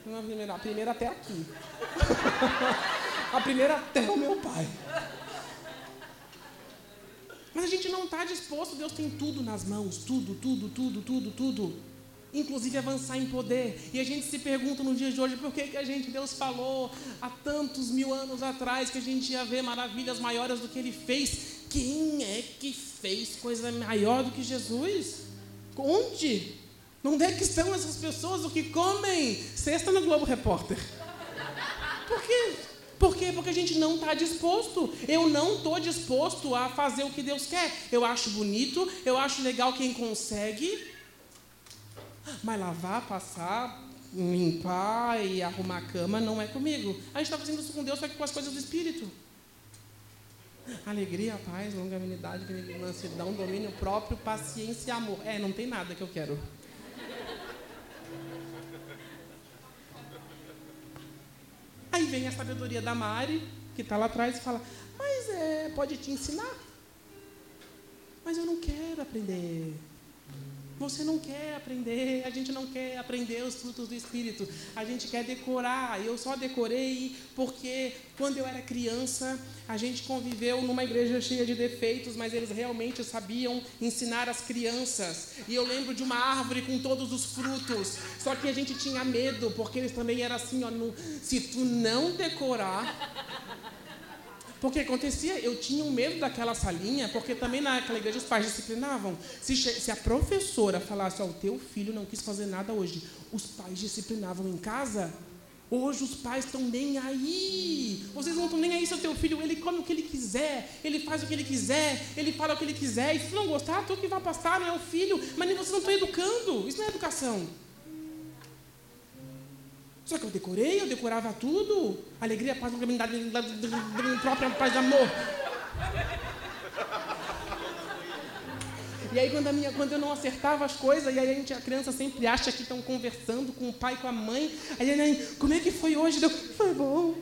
Não, a primeira, a primeira até aqui. a primeira até o meu pai. Mas a gente não está disposto, Deus tem tudo nas mãos, tudo, tudo, tudo, tudo, tudo. Inclusive avançar em poder. E a gente se pergunta no dia de hoje por que, que a gente, Deus falou há tantos mil anos atrás que a gente ia ver maravilhas maiores do que ele fez. Quem é que fez coisa maior do que Jesus? Onde? Onde é que estão essas pessoas? O que comem? Sexta no Globo Repórter. Por quê? Por quê? Porque a gente não está disposto. Eu não estou disposto a fazer o que Deus quer. Eu acho bonito, eu acho legal quem consegue. Mas lavar, passar, limpar e arrumar a cama não é comigo. A gente está fazendo isso com Deus, só que com as coisas do Espírito. Alegria, paz, longanimidade, mansidão, domínio próprio, paciência e amor. É, não tem nada que eu quero. Aí vem a sabedoria da Mari, que está lá atrás, e fala: Mas é, pode te ensinar? Mas eu não quero aprender. Você não quer aprender, a gente não quer aprender os frutos do Espírito, a gente quer decorar. Eu só decorei porque quando eu era criança, a gente conviveu numa igreja cheia de defeitos, mas eles realmente sabiam ensinar as crianças. E eu lembro de uma árvore com todos os frutos, só que a gente tinha medo, porque eles também eram assim: ó, no, se tu não decorar, porque acontecia, eu tinha um medo daquela salinha, porque também naquela igreja os pais disciplinavam. Se, se a professora falasse, ó, o teu filho não quis fazer nada hoje, os pais disciplinavam em casa. Hoje os pais estão nem aí. Vocês não estão nem aí se o teu filho, ele come o que ele quiser, ele faz o que ele quiser, ele fala o que ele quiser. E se não gostar, tu que vai pastar, não é o filho. Mas vocês não estão educando. Isso não é educação. Só que eu decorei, eu decorava tudo. Alegria, paz, longanimidade, própria paz amor. E aí quando, a minha, quando eu não acertava as coisas, e aí a, gente, a criança sempre acha que estão conversando com o pai com a mãe. Aí a mãe, como é que foi hoje? Deu, foi bom.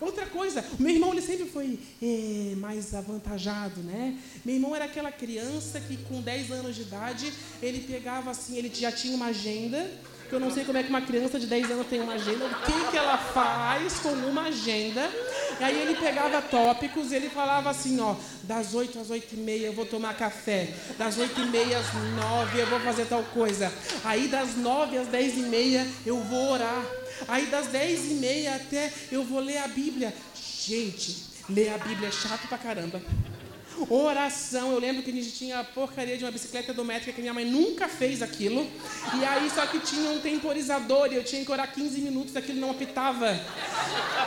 Outra coisa, meu irmão ele sempre foi é, mais avantajado, né? Meu irmão era aquela criança que com 10 anos de idade, ele pegava assim, ele já tinha uma agenda, que eu não sei como é que uma criança de 10 anos tem uma agenda, o que, que ela faz com uma agenda. E aí ele pegava tópicos e ele falava assim, ó, das 8 às 8 e meia eu vou tomar café, das 8 e meia às 9 eu vou fazer tal coisa, aí das 9 às 10 e meia eu vou orar. Aí das 10 e meia até eu vou ler a Bíblia. Gente, ler a Bíblia é chato pra caramba. Oração, eu lembro que a gente tinha a porcaria de uma bicicleta doméstica que minha mãe nunca fez aquilo. E aí só que tinha um temporizador e eu tinha que orar 15 minutos, aquilo não apitava.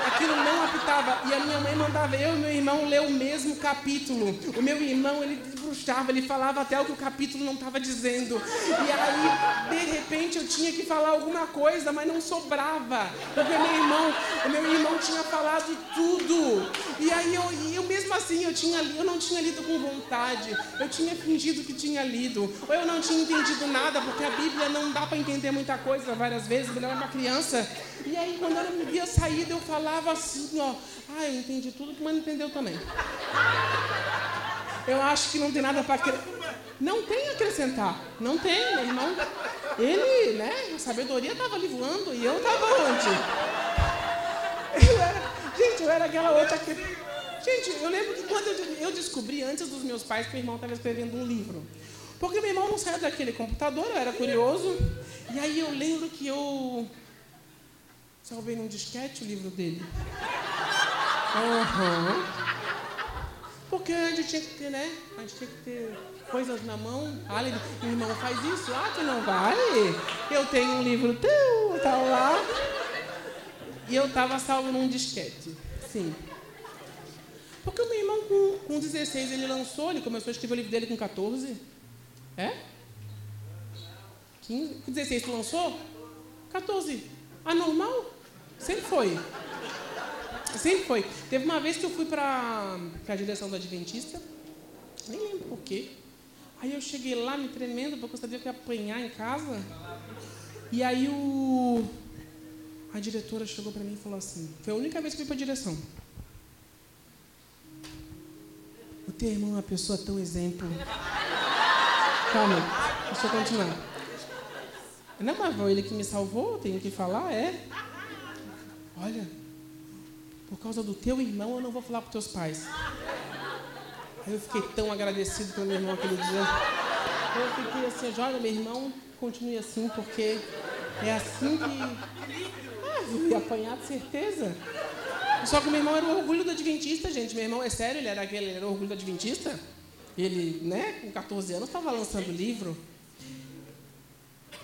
Aquilo não apitava. E a minha mãe mandava eu e meu irmão ler o mesmo capítulo. O meu irmão, ele desbruxava, ele falava até o que o capítulo não estava dizendo. E aí, de repente, eu tinha que falar alguma coisa, mas não sobrava. Porque meu irmão, o meu irmão tinha falado tudo. E aí eu, eu mesmo assim, eu, tinha, eu não tinha lido com vontade, eu tinha fingido que tinha lido, ou eu não tinha entendido nada, porque a Bíblia não dá para entender muita coisa várias vezes, eu era uma criança. E aí, quando ela me via sair, eu falava assim: ó, ah, eu entendi tudo, mas não entendeu também. Eu acho que não tem nada para. Não tem a acrescentar. Não tem, meu irmão. Ele, né, a sabedoria estava ali voando e eu estava onde? Eu era, gente, eu era aquela outra criança. Gente, eu lembro que quando eu descobri antes dos meus pais que meu irmão estava escrevendo um livro. Porque meu irmão não saía daquele computador, eu era curioso. E aí eu lembro que eu salvei num disquete o livro dele. Uhum. Porque a gente tinha que ter, né? A gente tinha que ter coisas na mão. Ah, meu irmão faz isso? Ah, tu não vai? Eu tenho um livro teu, tal lá. E eu estava salvo num disquete. Sim. Porque o meu irmão, com, com 16, ele lançou, ele começou a escrever o livro dele com 14. É? 15? Com 16 tu lançou? 14. Anormal? Sempre foi. Sempre foi. Teve uma vez que eu fui para a direção do Adventista, nem lembro por quê. Aí eu cheguei lá me tremendo, porque eu sabia que ia apanhar em casa. E aí o... a diretora chegou para mim e falou assim: foi a única vez que eu fui para a direção. O teu irmão é uma pessoa tão exemplo. Calma, deixa eu continuar. Não, mas foi ele que me salvou, tenho que falar, é. Olha, por causa do teu irmão eu não vou falar para teus pais. Aí eu fiquei tão agradecido pelo meu irmão aquele dia. Eu fiquei assim, olha, meu irmão, continue assim, porque é assim que. Ah, eu ia apanhar de certeza. Só que meu irmão era o orgulho do Adventista, gente. Meu irmão, é sério, ele era aquele, ele era o orgulho do Adventista. Ele, né, com 14 anos, estava lançando livro.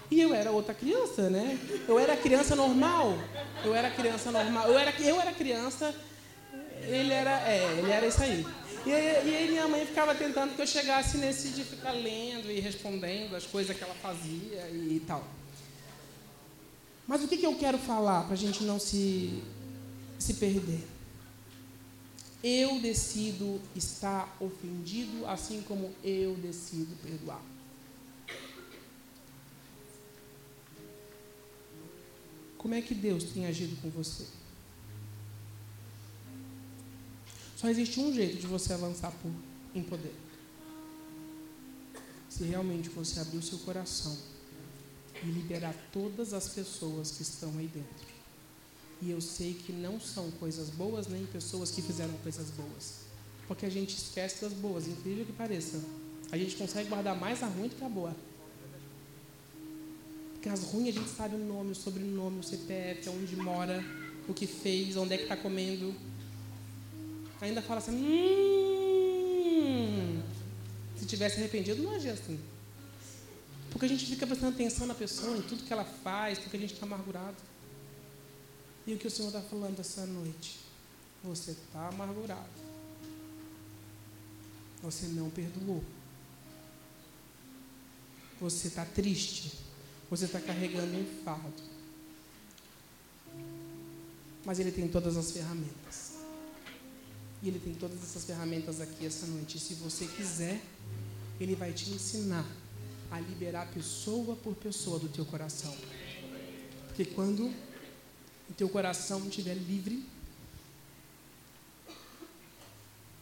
E eu era outra criança, né? Eu era criança normal. Eu era criança normal. Eu era, eu era criança, ele era, é, ele era isso aí. E, e aí minha mãe ficava tentando que eu chegasse nesse de ficar lendo e respondendo as coisas que ela fazia e, e tal. Mas o que, que eu quero falar para a gente não se, se perder? Eu decido estar ofendido, assim como eu decido perdoar. Como é que Deus tem agido com você? Só existe um jeito de você avançar por, em poder. Se realmente você abrir o seu coração e liberar todas as pessoas que estão aí dentro. E eu sei que não são coisas boas nem pessoas que fizeram coisas boas. Porque a gente esquece das boas, incrível que pareça. A gente consegue guardar mais a ruim do que a boa. Porque as ruins a gente sabe o nome, o sobrenome, o CPF, onde mora, o que fez, onde é que está comendo ainda fala assim, hum, se tivesse arrependido, não agia assim. Porque a gente fica prestando atenção na pessoa, em tudo que ela faz, porque a gente está amargurado. E o que o Senhor está falando essa noite? Você está amargurado. Você não perdoou. Você está triste. Você está carregando um fardo. Mas Ele tem todas as ferramentas. E Ele tem todas essas ferramentas aqui essa noite. E se você quiser, Ele vai te ensinar a liberar pessoa por pessoa do teu coração. Porque quando o teu coração estiver livre,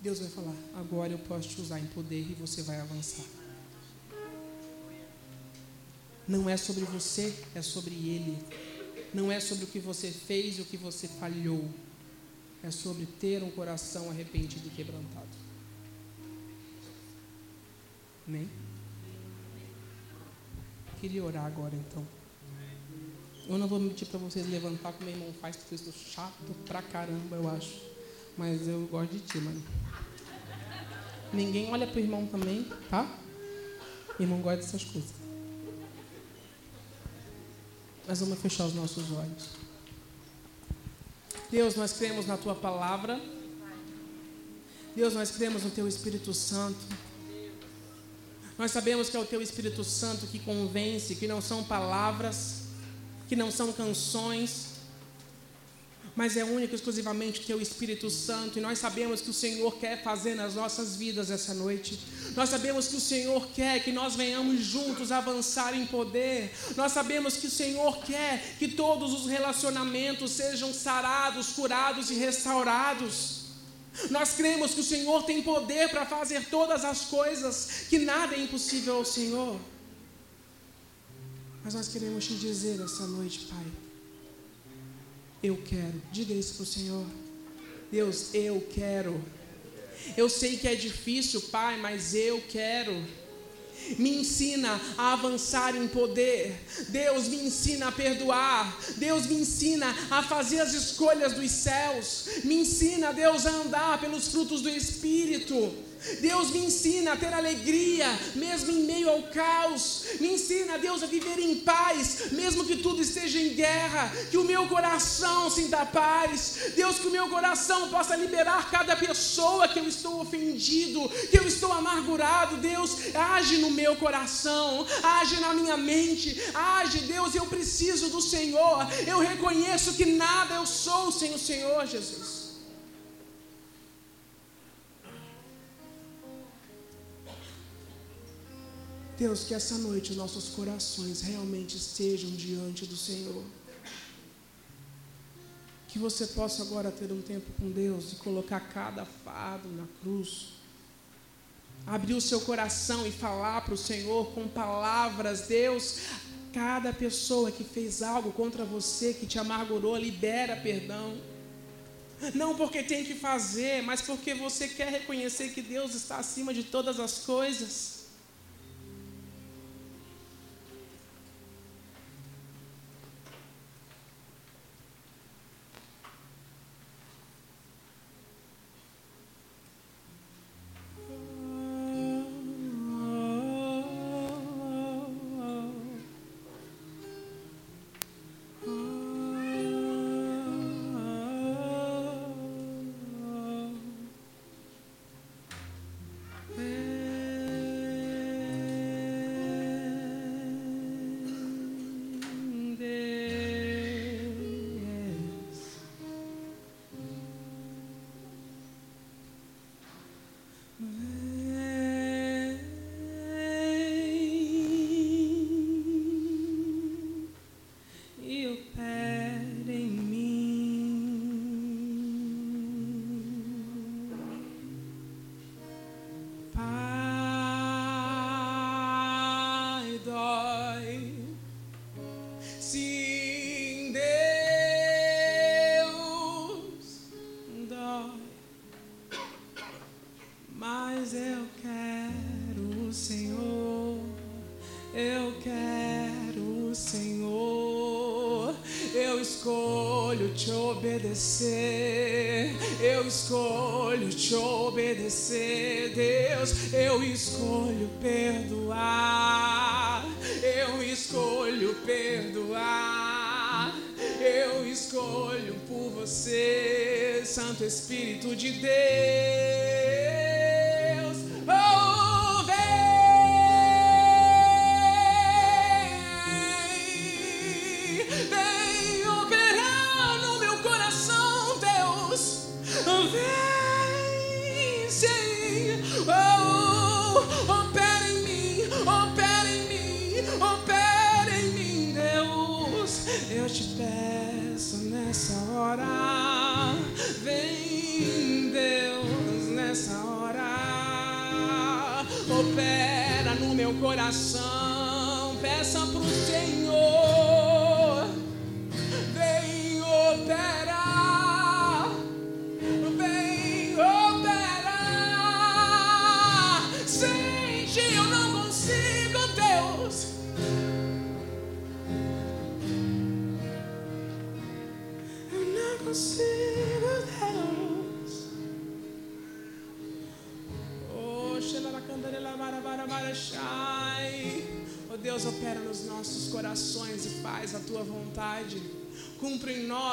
Deus vai falar: agora eu posso te usar em poder e você vai avançar. Não é sobre você, é sobre Ele. Não é sobre o que você fez e o que você falhou é sobre ter um coração arrependido e quebrantado. Amém? Queria orar agora então. Eu não vou mentir para vocês levantar como meu irmão faz, porque eu chato pra caramba, eu acho. Mas eu gosto de ti, mano. Ninguém olha pro irmão também, tá? Irmão gosta dessas coisas. Mas vamos fechar os nossos olhos. Deus, nós cremos na tua palavra. Deus, nós cremos no teu Espírito Santo. Nós sabemos que é o teu Espírito Santo que convence, que não são palavras, que não são canções, mas é único exclusivamente teu Espírito Santo, e nós sabemos que o Senhor quer fazer nas nossas vidas essa noite. Nós sabemos que o Senhor quer que nós venhamos juntos avançar em poder. Nós sabemos que o Senhor quer que todos os relacionamentos sejam sarados, curados e restaurados. Nós cremos que o Senhor tem poder para fazer todas as coisas, que nada é impossível ao Senhor. Mas nós queremos te dizer essa noite, Pai eu quero. Diga isso para o Senhor. Deus, eu quero. Eu sei que é difícil, Pai, mas eu quero. Me ensina a avançar em poder. Deus me ensina a perdoar. Deus me ensina a fazer as escolhas dos céus. Me ensina, Deus, a andar pelos frutos do Espírito. Deus me ensina a ter alegria, mesmo em meio ao caos. Me ensina, Deus, a viver em paz, mesmo que tudo esteja em guerra. Que o meu coração sinta paz. Deus, que o meu coração possa liberar cada pessoa que eu estou ofendido, que eu estou amargurado. Deus, age no meu coração, age na minha mente. Age, Deus, eu preciso do Senhor. Eu reconheço que nada eu sou sem o Senhor, Jesus. Deus, que essa noite nossos corações realmente estejam diante do Senhor. Que você possa agora ter um tempo com Deus e colocar cada fardo na cruz. Abrir o seu coração e falar para o Senhor com palavras, Deus, cada pessoa que fez algo contra você, que te amargurou, libera perdão. Não porque tem que fazer, mas porque você quer reconhecer que Deus está acima de todas as coisas.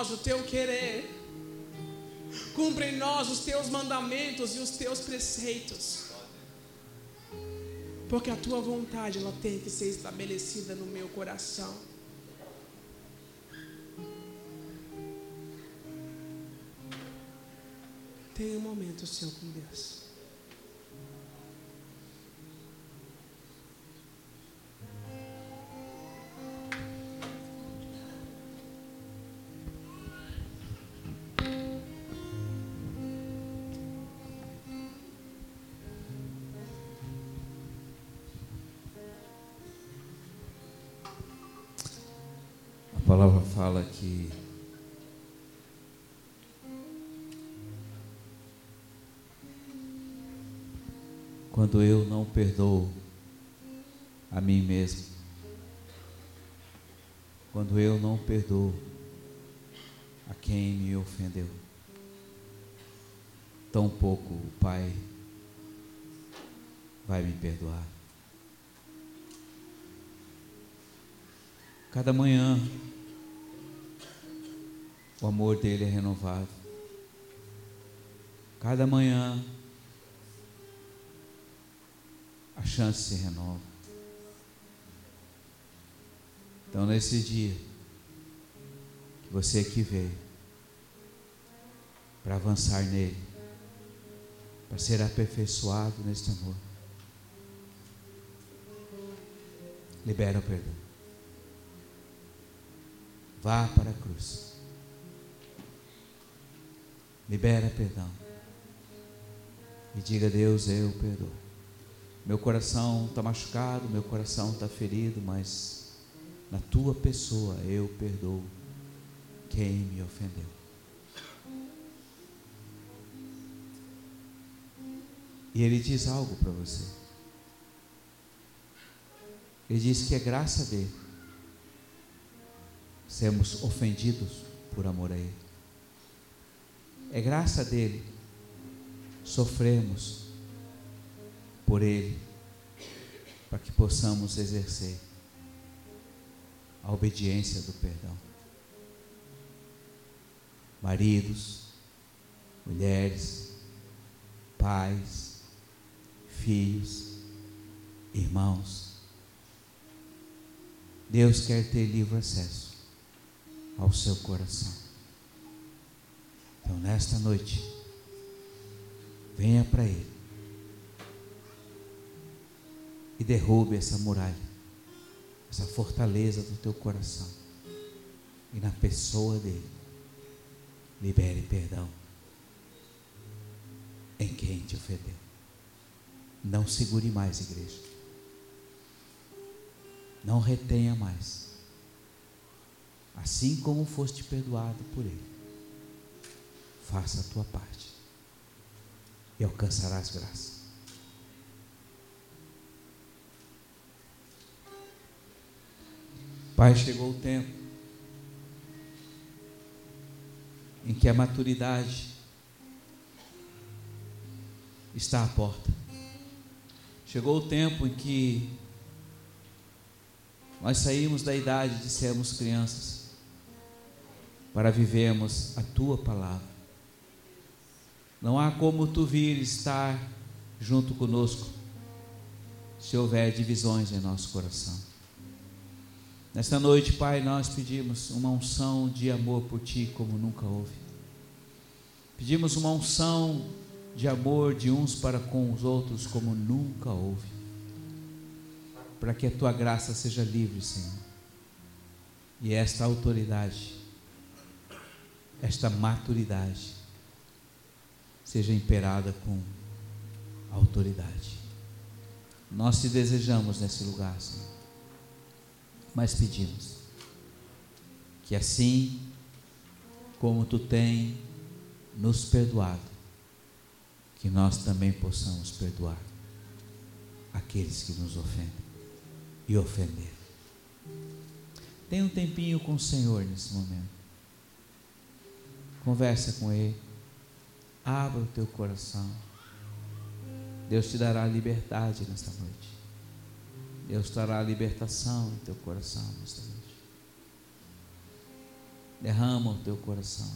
Nós o teu querer. Cumpre em nós os teus mandamentos e os teus preceitos. Porque a tua vontade ela tem que ser estabelecida no meu coração. Tenha um momento seu com Deus. Palavra fala que quando eu não perdoo a mim mesmo, quando eu não perdoo a quem me ofendeu, tão pouco o Pai vai me perdoar. Cada manhã, o amor dele é renovado. Cada manhã, a chance se renova. Então, nesse dia, que você aqui veio, para avançar nele, para ser aperfeiçoado neste amor, libera o perdão. Vá para a cruz. Libera perdão. E diga a Deus, eu perdoo. Meu coração está machucado, meu coração está ferido, mas na tua pessoa eu perdoo quem me ofendeu. E ele diz algo para você. Ele diz que é graça dele sermos ofendidos por amor a ele. É graça dele sofrermos por ele para que possamos exercer a obediência do perdão. Maridos, mulheres, pais, filhos, irmãos. Deus quer ter livre acesso ao seu coração. Então, nesta noite, venha para Ele e derrube essa muralha, essa fortaleza do teu coração. E na pessoa dele, libere perdão em quem te ofendeu. Não segure mais, igreja. Não retenha mais. Assim como foste perdoado por Ele, faça a tua parte e alcançarás graça. Pai, chegou o tempo em que a maturidade está à porta. Chegou o tempo em que nós saímos da idade de sermos crianças para vivermos a tua palavra. Não há como tu vir estar junto conosco se houver divisões em nosso coração. Nesta noite, Pai, nós pedimos uma unção de amor por Ti como nunca houve. Pedimos uma unção de amor de uns para com os outros como nunca houve. Para que a Tua graça seja livre, Senhor. E esta autoridade, esta maturidade, seja imperada com autoridade. Nós te desejamos nesse lugar, Senhor mas pedimos que assim como tu tem nos perdoado, que nós também possamos perdoar aqueles que nos ofendem e ofenderam. Tem um tempinho com o Senhor nesse momento. Conversa com Ele. Abra o teu coração. Deus te dará liberdade nesta noite. Deus trará libertação em teu coração nesta noite. Derrama o teu coração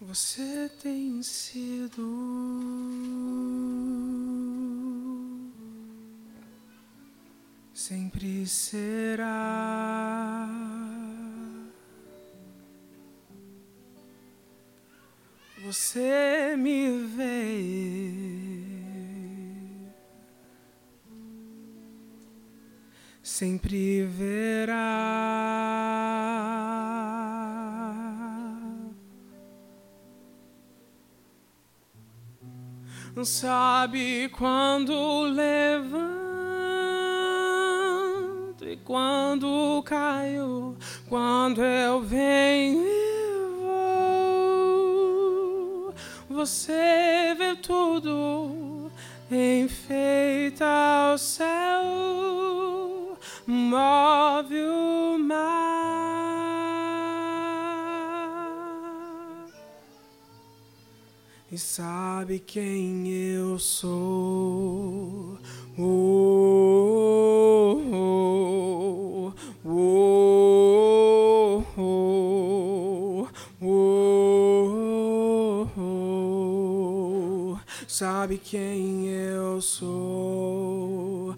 Você tem sido sempre será. Você me vê. Sempre verá. Sabe quando levanto e quando caio, quando eu venho e vou. Você vê tudo, sabe quem eu sou. Oh, oh, oh, oh, oh, oh, sabe quem eu sou.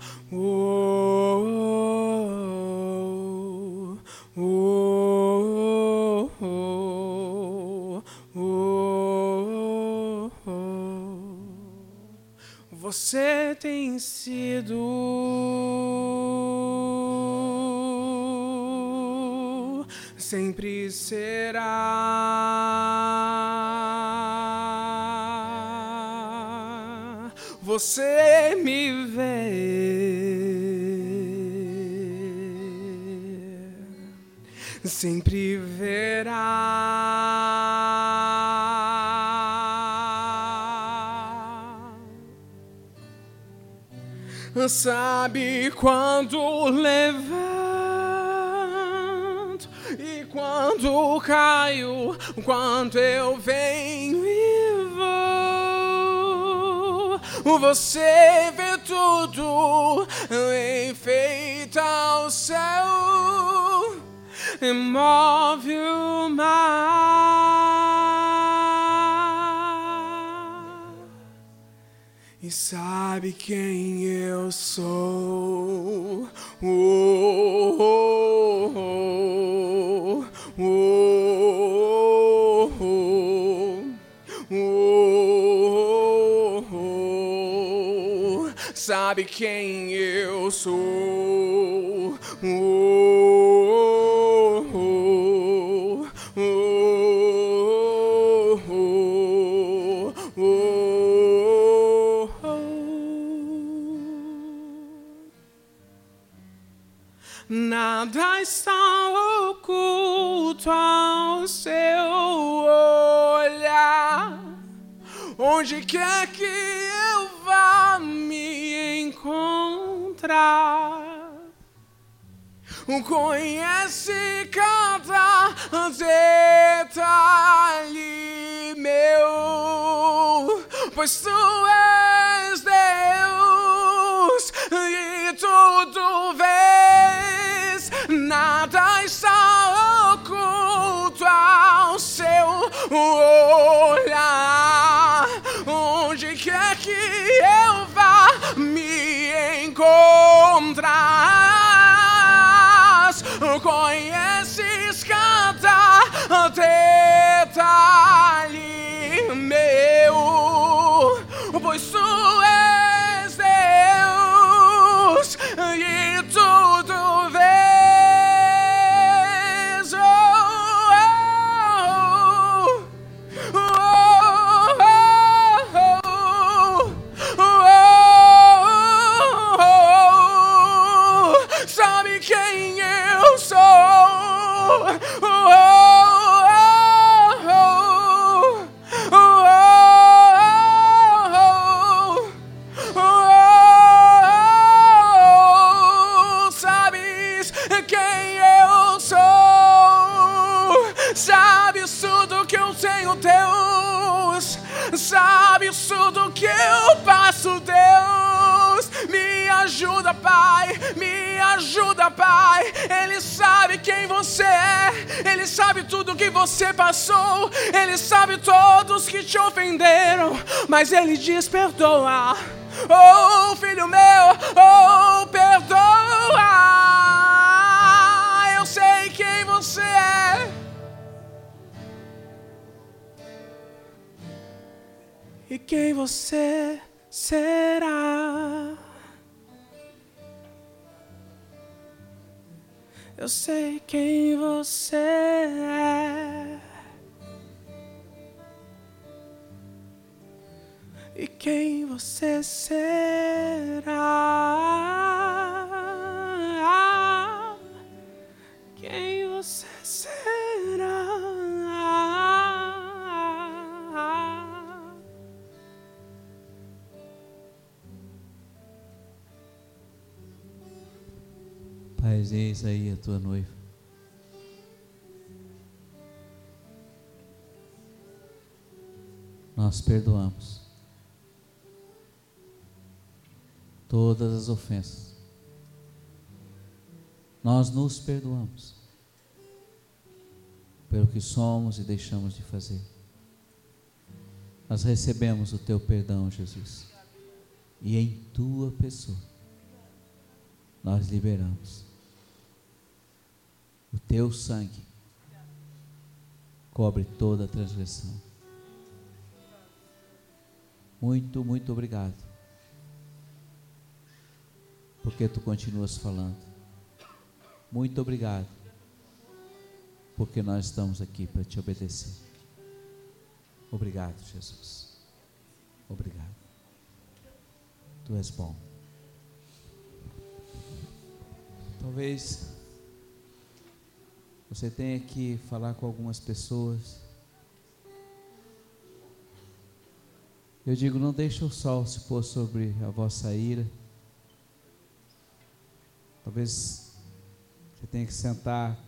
Sempre será. Você me vê, sempre verá. Sabe quando levanto quando caio, quando eu venho e vou. Você vê tudo, enfeita o céu, e move o mar. E sabe quem eu sou? Quem eu sou? Conhece cada detalhe meu, pois tu és Deus e tudo vês, nada está oculto ao seu olhar. Onde quer que eu vá me encontrar, conheces cada detalhe eu tenho, Deus. Sabes tudo que eu passo, Deus. Me ajuda, Pai, me ajuda, Pai. Ele sabe quem você é, Ele sabe tudo que você passou, Ele sabe todos que te ofenderam, mas Ele diz: perdoa. Oh, filho meu, oh, perdoa. E quem você será? Eu sei quem você é. E quem você será? Quem você será? Pai, eis aí a tua noiva. Nós perdoamos todas as ofensas. Nós nos perdoamos pelo que somos e deixamos de fazer. Nós recebemos o teu perdão, Jesus. E em tua pessoa nós liberamos. O teu sangue cobre toda a transgressão. Muito, muito obrigado. Porque tu continuas falando. Muito obrigado. Porque nós estamos aqui para te obedecer. Obrigado, Jesus. Obrigado. Tu és bom. Talvez você tenha que falar com algumas pessoas. Eu digo, não deixe o sol se pôr sobre a vossa ira. Talvez você tenha que sentar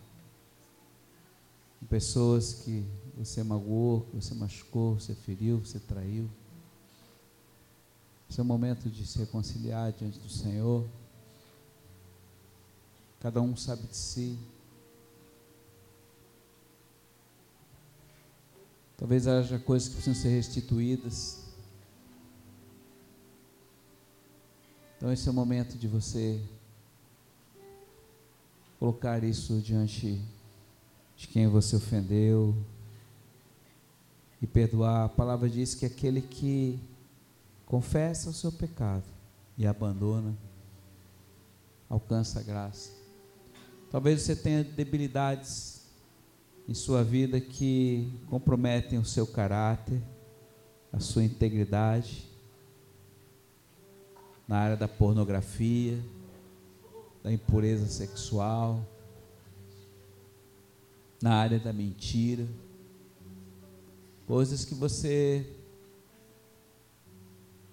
com pessoas que você magoou, que você machucou, você feriu, você traiu. Esse é o momento de se reconciliar diante do Senhor. Cada um sabe de si. Talvez haja coisas que precisam ser restituídas. Então esse é o momento de você colocar isso diante de quem você ofendeu e perdoar. A palavra diz que aquele que confessa o seu pecado e abandona alcança a graça. Talvez você tenha debilidades em sua vida que comprometem o seu caráter, a sua integridade, na área da pornografia, da impureza sexual, na área da mentira, coisas que você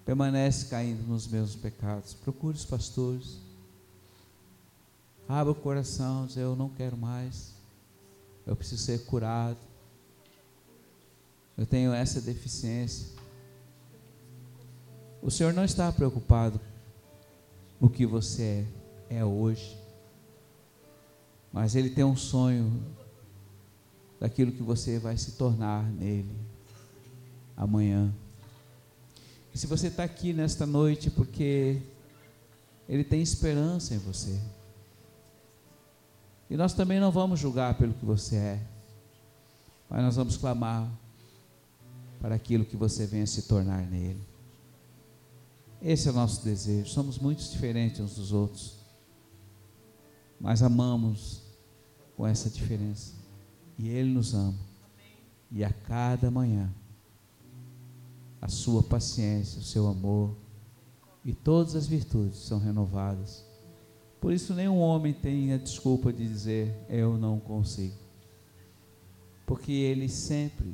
permanece caindo nos mesmos pecados. Procure os pastores. Abra o coração, diz, eu não quero mais. Eu preciso ser curado. Eu tenho essa deficiência. O Senhor não está preocupado no que você é, é hoje. Mas Ele tem um sonho daquilo que você vai se tornar nele amanhã. E se você está aqui nesta noite porque Ele tem esperança em você. E nós também não vamos julgar pelo que você é, mas nós vamos clamar para aquilo que você venha se tornar nele. Esse é o nosso desejo. Somos muito diferentes uns dos outros, mas amamos com essa diferença. E Ele nos ama. E a cada manhã, a sua paciência, o seu amor e todas as virtudes são renovadas por isso, nenhum homem tem a desculpa de dizer eu não consigo. Porque ele sempre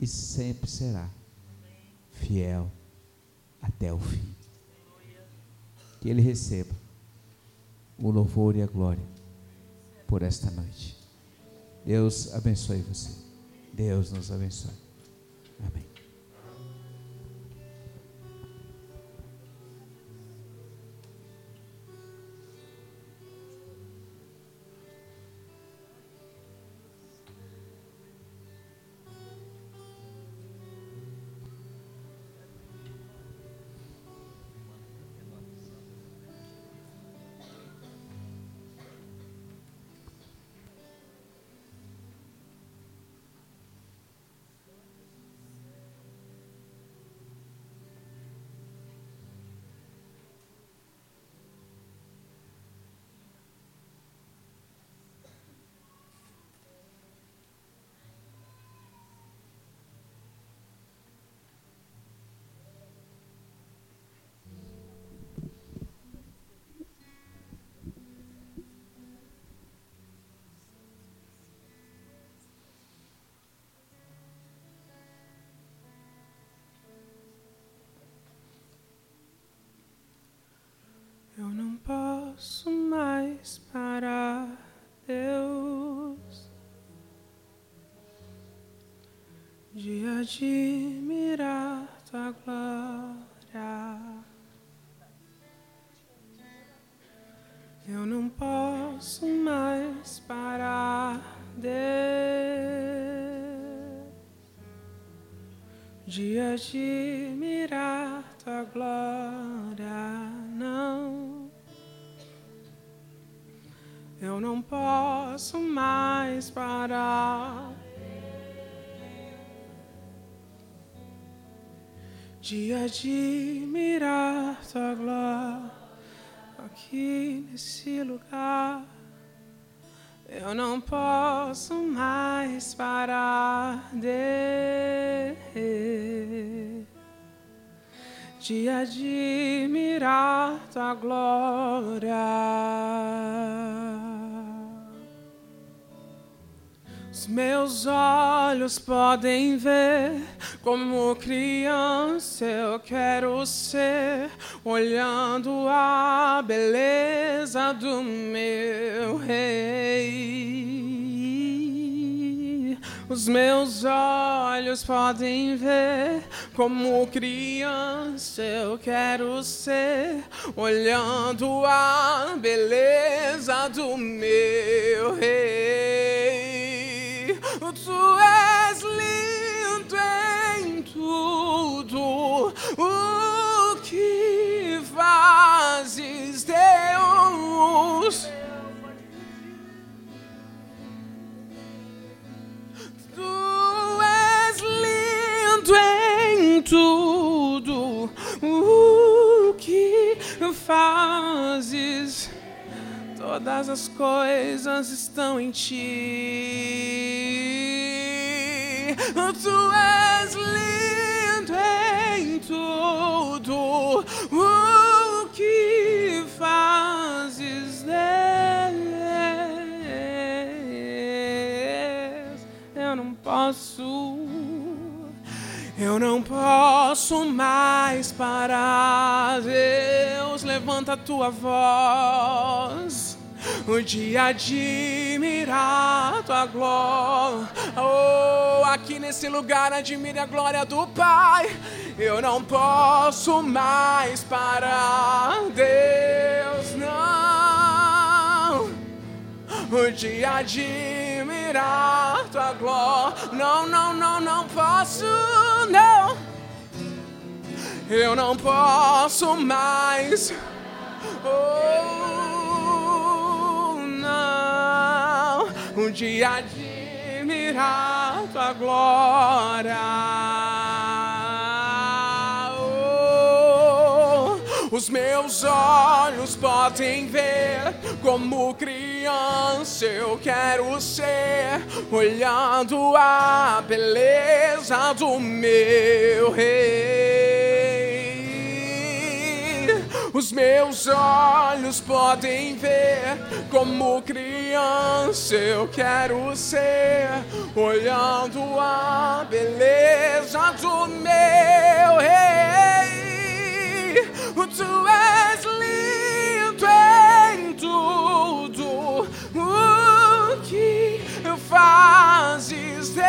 e sempre será fiel até o fim. Que ele receba o louvor e a glória por esta noite. Deus abençoe você. Deus nos abençoe. Amém. Admirar tua glória. Eu não posso mais parar, Deus, de admirar De admirar tua glória aqui nesse lugar. Eu não posso mais parar de, de admirar tua glória. Os meus olhos podem ver como criança eu quero ser, olhando a beleza do meu rei. Os meus olhos podem ver como criança eu quero ser, olhando a beleza do meu rei. És lindo em tudo o que fazes, Deus. Tu és lindo em tudo o que fazes. Todas as coisas estão em ti. Tu és lindo em tudo o que fazes. Eu não posso. Eu não posso mais parar, Deus, levanta a tua voz de admirar tua glória. Oh, aqui nesse lugar admire a glória do Pai. Eu não posso mais parar, Deus, não. De admirar tua glória. Não, não, não, não posso, não. Eu não posso mais. Oh, não. De admirar tua glória. Oh, os meus olhos podem ver como criança eu quero ser, olhando a beleza do meu rei. Os meus olhos podem ver como criança eu quero ser, olhando a beleza do meu rei. Tu és lindo em tudo o que fazes, Deus.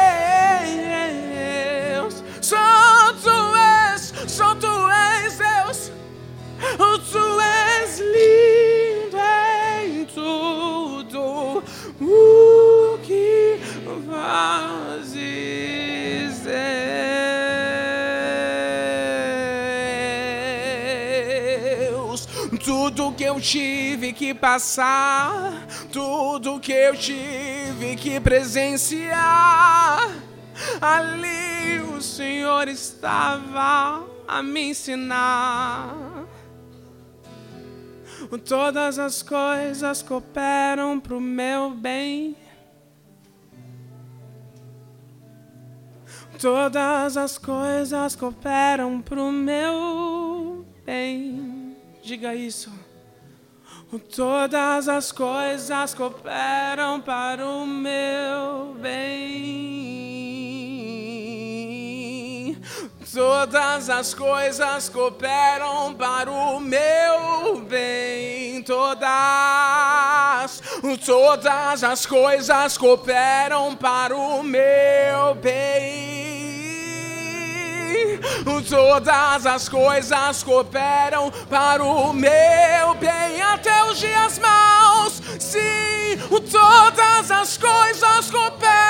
Tu és, tu és Deus. Tu és lindo em tudo o que fazes, Deus. Tudo que eu tive que passar, tudo que eu tive que presenciar, ali o Senhor estava a me ensinar. Todas as coisas cooperam pro meu bem. Todas as coisas cooperam pro meu bem. Diga isso. Todas as coisas cooperam para o meu bem. Todas as coisas cooperam para o meu bem. Todas, todas as coisas cooperam para o meu bem. Todas as coisas cooperam para o meu bem até os dias maus. Sim, todas as coisas cooperam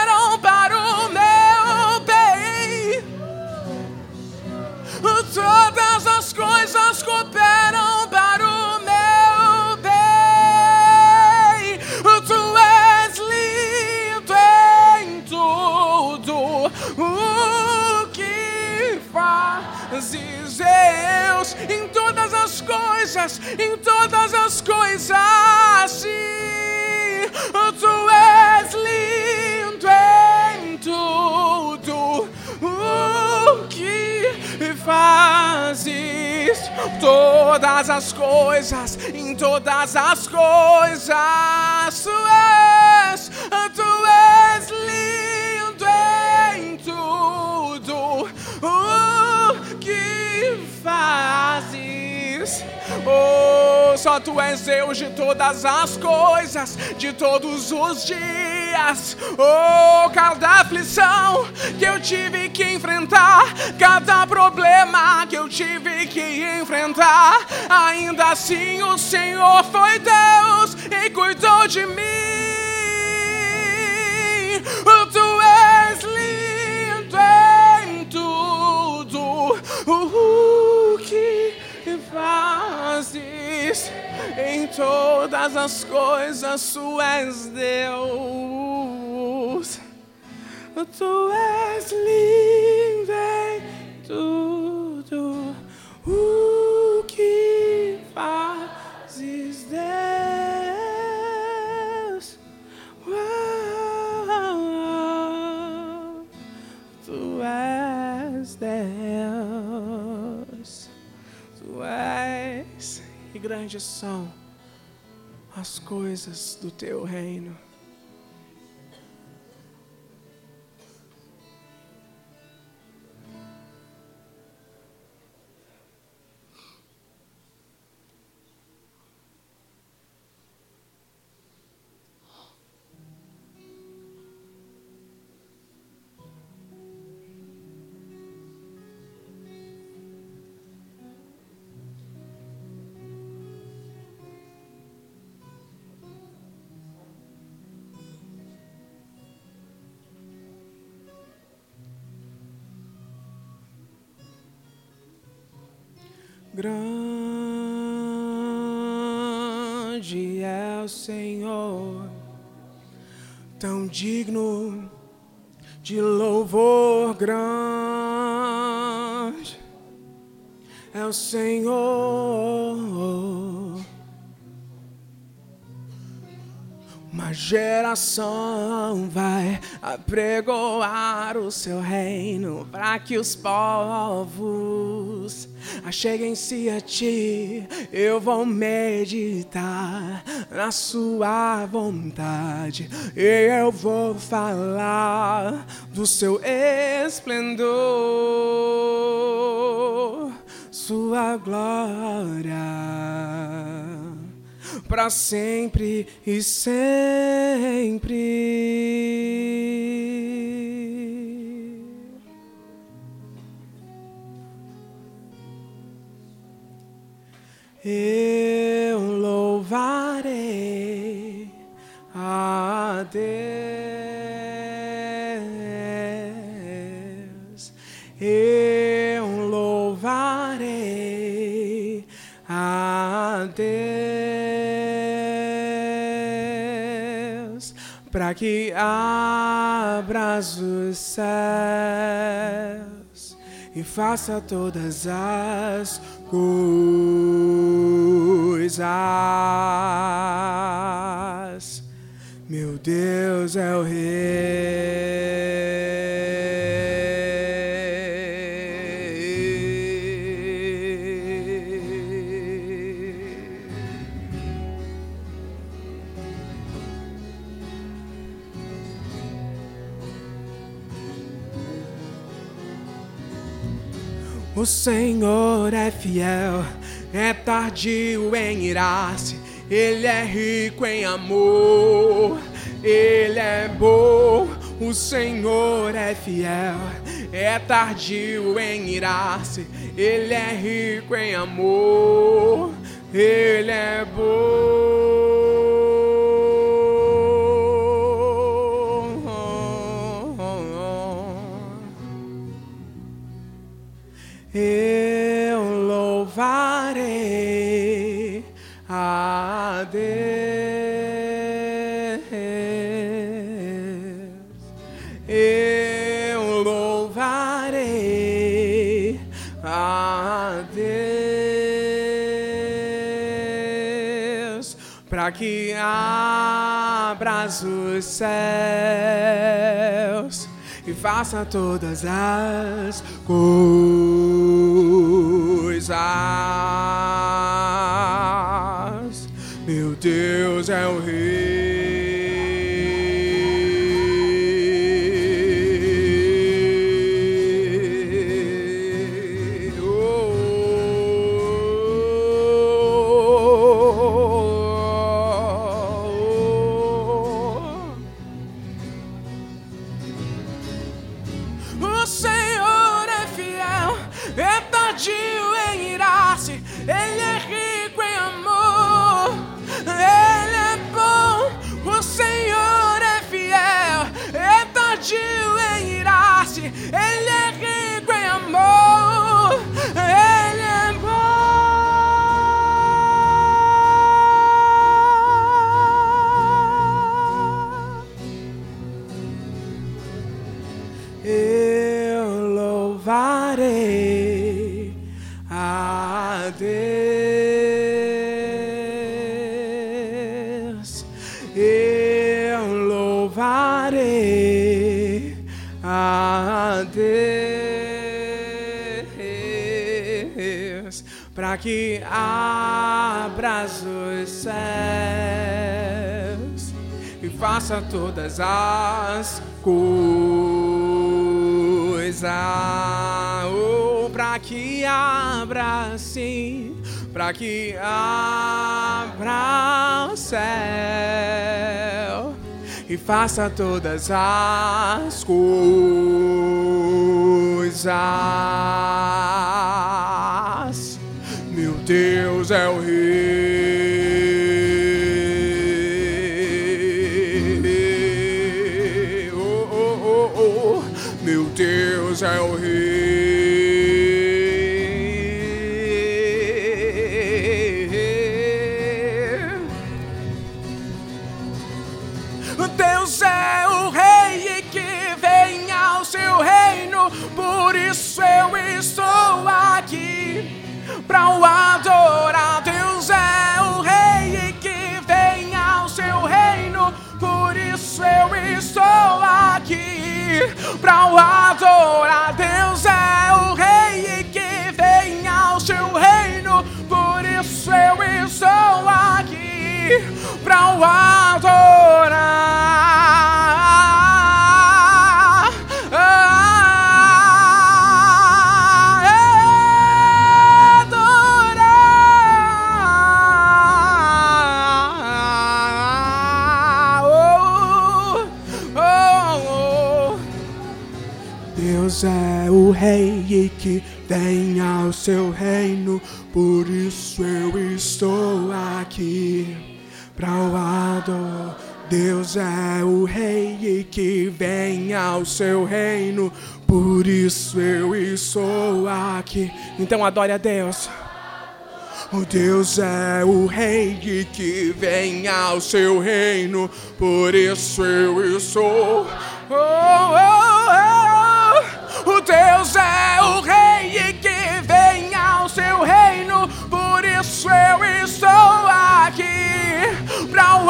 coisas cooperam para o meu bem. Tu és lindo em tudo o que fazes, Deus, em todas as coisas, em todas as coisas. Sim, fazes todas as coisas, em todas as coisas, tu és, Oh, só tu és Deus de todas as coisas, de todos os dias. Oh, cada aflição que eu tive que enfrentar, cada problema que eu tive que enfrentar, ainda assim o Senhor foi Deus e cuidou de mim. Tu és lindo em tudo o que fazes em todas as coisas, tu és Deus. Tu és lindo em tudo o que fazes, Deus. Tu és Deus. És e grandes são as coisas do teu reino. Grande é o Senhor, tão digno de louvor grande é o Senhor. Uma geração vai apregoar o seu reino para que os povos acheguem-se a ti. Eu vou meditar na sua vontade e eu vou falar do seu esplendor, sua glória para sempre e sempre. Eu louvarei a Deus. Eu louvarei a Deus para que abras os céus e faça todas as coisas. Meu Deus é o Rei. O Senhor é fiel, é tardio em irar-se, Ele é rico em amor, Ele é bom. O Senhor é fiel, é tardio em irar-se, Ele é rico em amor, Ele é bom. Eu louvarei a Deus. Eu louvarei a Deus para que abras os céus faça todas as coisas. Meu Deus é o Rei. Faça todas as coisas. Oh, para que abra sim, para que abra o céu e faça todas as coisas. Meu Deus é o Rei. O adorar. Deus que vem ao seu reino, por isso eu estou aqui para o adorar. Deus é o rei que vem ao seu reino, por isso eu estou aqui. Então adore a Deus. O Deus é o rei que vem ao seu reino, por isso eu estou. Oh, oh, oh. O Deus é o rei que vem ao seu reino, por isso eu estou aqui para o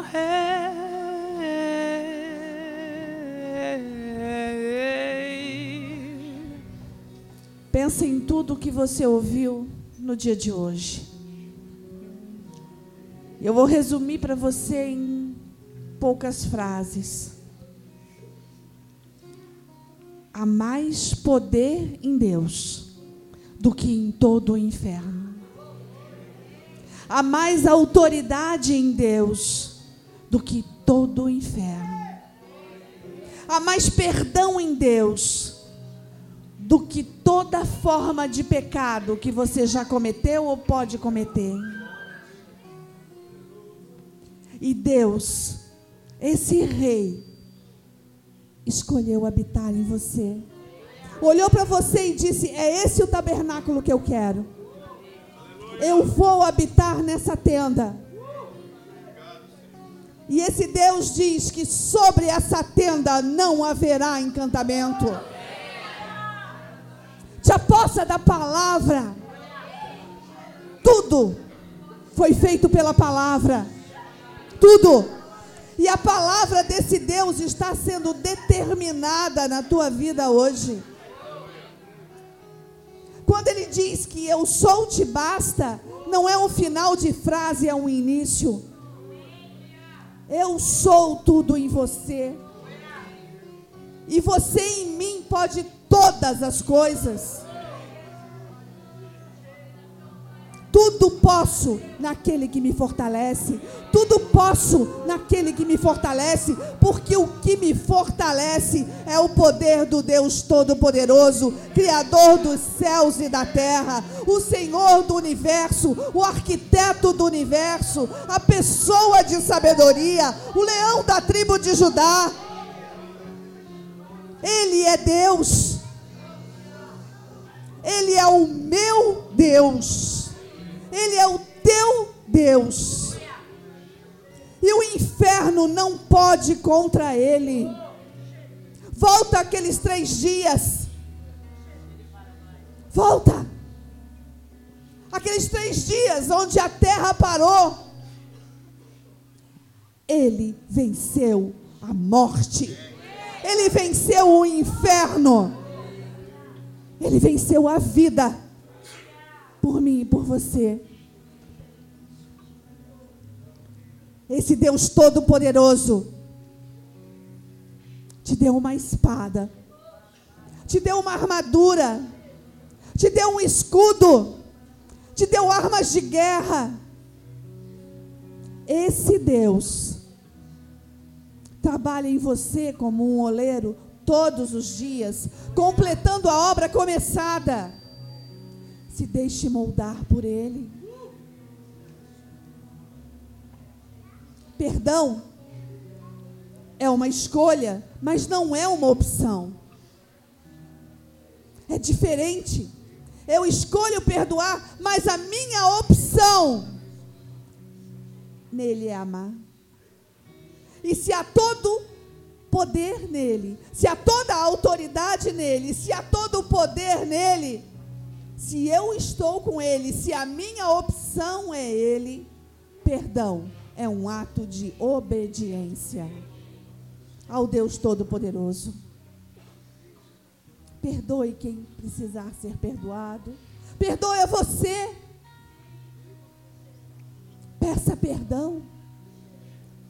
rei. Pensa em tudo o que você ouviu no dia de hoje. Eu vou resumir para você em poucas frases. Há mais poder em Deus do que em todo o inferno há mais autoridade em Deus do que todo o inferno. Há mais perdão em Deus do que toda forma de pecado que você já cometeu ou pode cometer. E Deus, esse rei, escolheu habitar em você. Olhou para você e disse: É esse o tabernáculo que eu quero. Eu vou habitar nessa tenda. E esse Deus diz que sobre essa tenda não haverá encantamento te aposta da palavra. Tudo foi feito pela palavra. Tudo. E a palavra desse Deus está sendo determinada na tua vida hoje. Quando ele diz que eu sou te basta, não é um final de frase, é um início. Eu sou tudo em você. E você em mim pode todas as coisas. Tudo posso naquele que me fortalece. Tudo posso naquele que me fortalece, porque o que me fortalece é o poder do Deus Todo-Poderoso, Criador dos céus e da terra, o Senhor do universo, o arquiteto do universo, a pessoa de sabedoria, o leão da tribo de Judá. Ele é Deus. Ele é o meu Deus. Ele é o teu Deus. E o inferno não pode contra ele. Volta aqueles três dias. Volta. Aqueles três dias onde a terra parou. Ele venceu a morte. Ele venceu o inferno. Ele venceu a vida por mim e por você. Esse Deus Todo-Poderoso te deu uma espada, te deu uma armadura, te deu um escudo, te deu armas de guerra. Esse Deus trabalha em você como um oleiro todos os dias, completando a obra começada. Se deixe moldar por Ele. Perdão é uma escolha, mas não é uma opção. É diferente. Eu escolho perdoar, mas a minha opção nele é amar. E se há todo poder nele, se há toda a autoridade nele, se há todo o poder nele, se eu estou com ele, se a minha opção é ele, perdão é um ato de obediência ao Deus Todo-Poderoso. Perdoe quem precisar ser perdoado. Perdoe a você. Peça perdão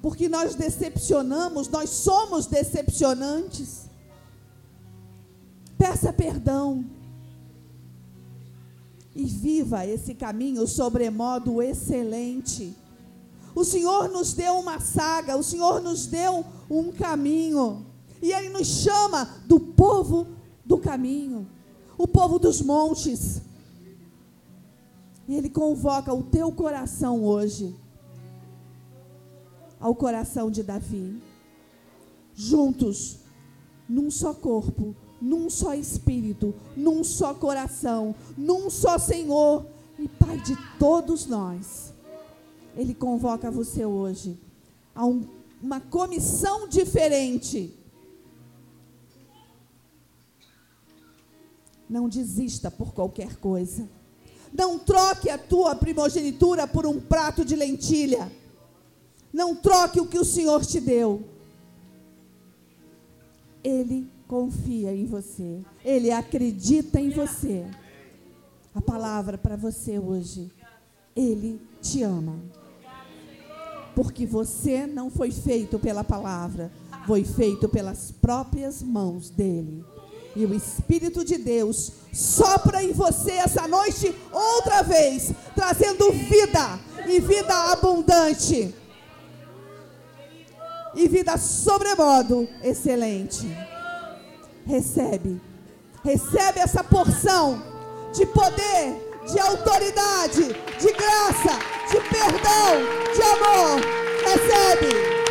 porque nós decepcionamos, nós somos decepcionantes. Peça perdão e viva esse caminho sobremodo excelente. O Senhor nos deu uma saga, o Senhor nos deu um caminho, e Ele nos chama do povo do caminho, o povo dos montes. E Ele convoca o teu coração hoje ao coração de Davi. Juntos, num só corpo, num só espírito, num só coração, num só Senhor e Pai de todos nós. Ele convoca você hoje a um, uma comissão diferente. Não desista por qualquer coisa. Não troque a tua primogenitura por um prato de lentilha. Não troque o que o Senhor te deu. Ele confia em você. Ele acredita em você. a palavra para você hoje. Ele te ama. Porque você não foi feito pela palavra, foi feito pelas próprias mãos dele. E o Espírito de Deus sopra em você essa noite outra vez, trazendo vida e vida abundante. E vida sobremodo excelente. Recebe. Recebe essa porção de poder, de autoridade, de graça, de perdão, de amor. Recebe.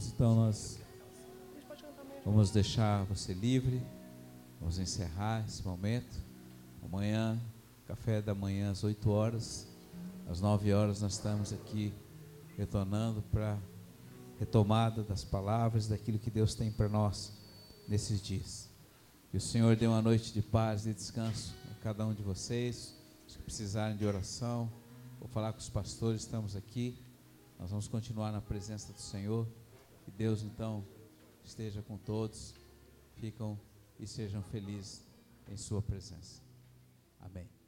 Irmãos, então nós vamos deixar você livre. Vamos encerrar esse momento. Amanhã, café da manhã às 8 horas. Às 9 horas nós estamos aqui retornando para retomada das palavras, daquilo que Deus tem para nós nesses dias. Que o Senhor dê uma noite de paz e descanso a cada um de vocês. Se precisarem de oração, vou falar com os pastores, estamos aqui. Nós vamos continuar na presença do Senhor. Que Deus então esteja com todos. Ficam e sejam felizes em Sua presença. Amém.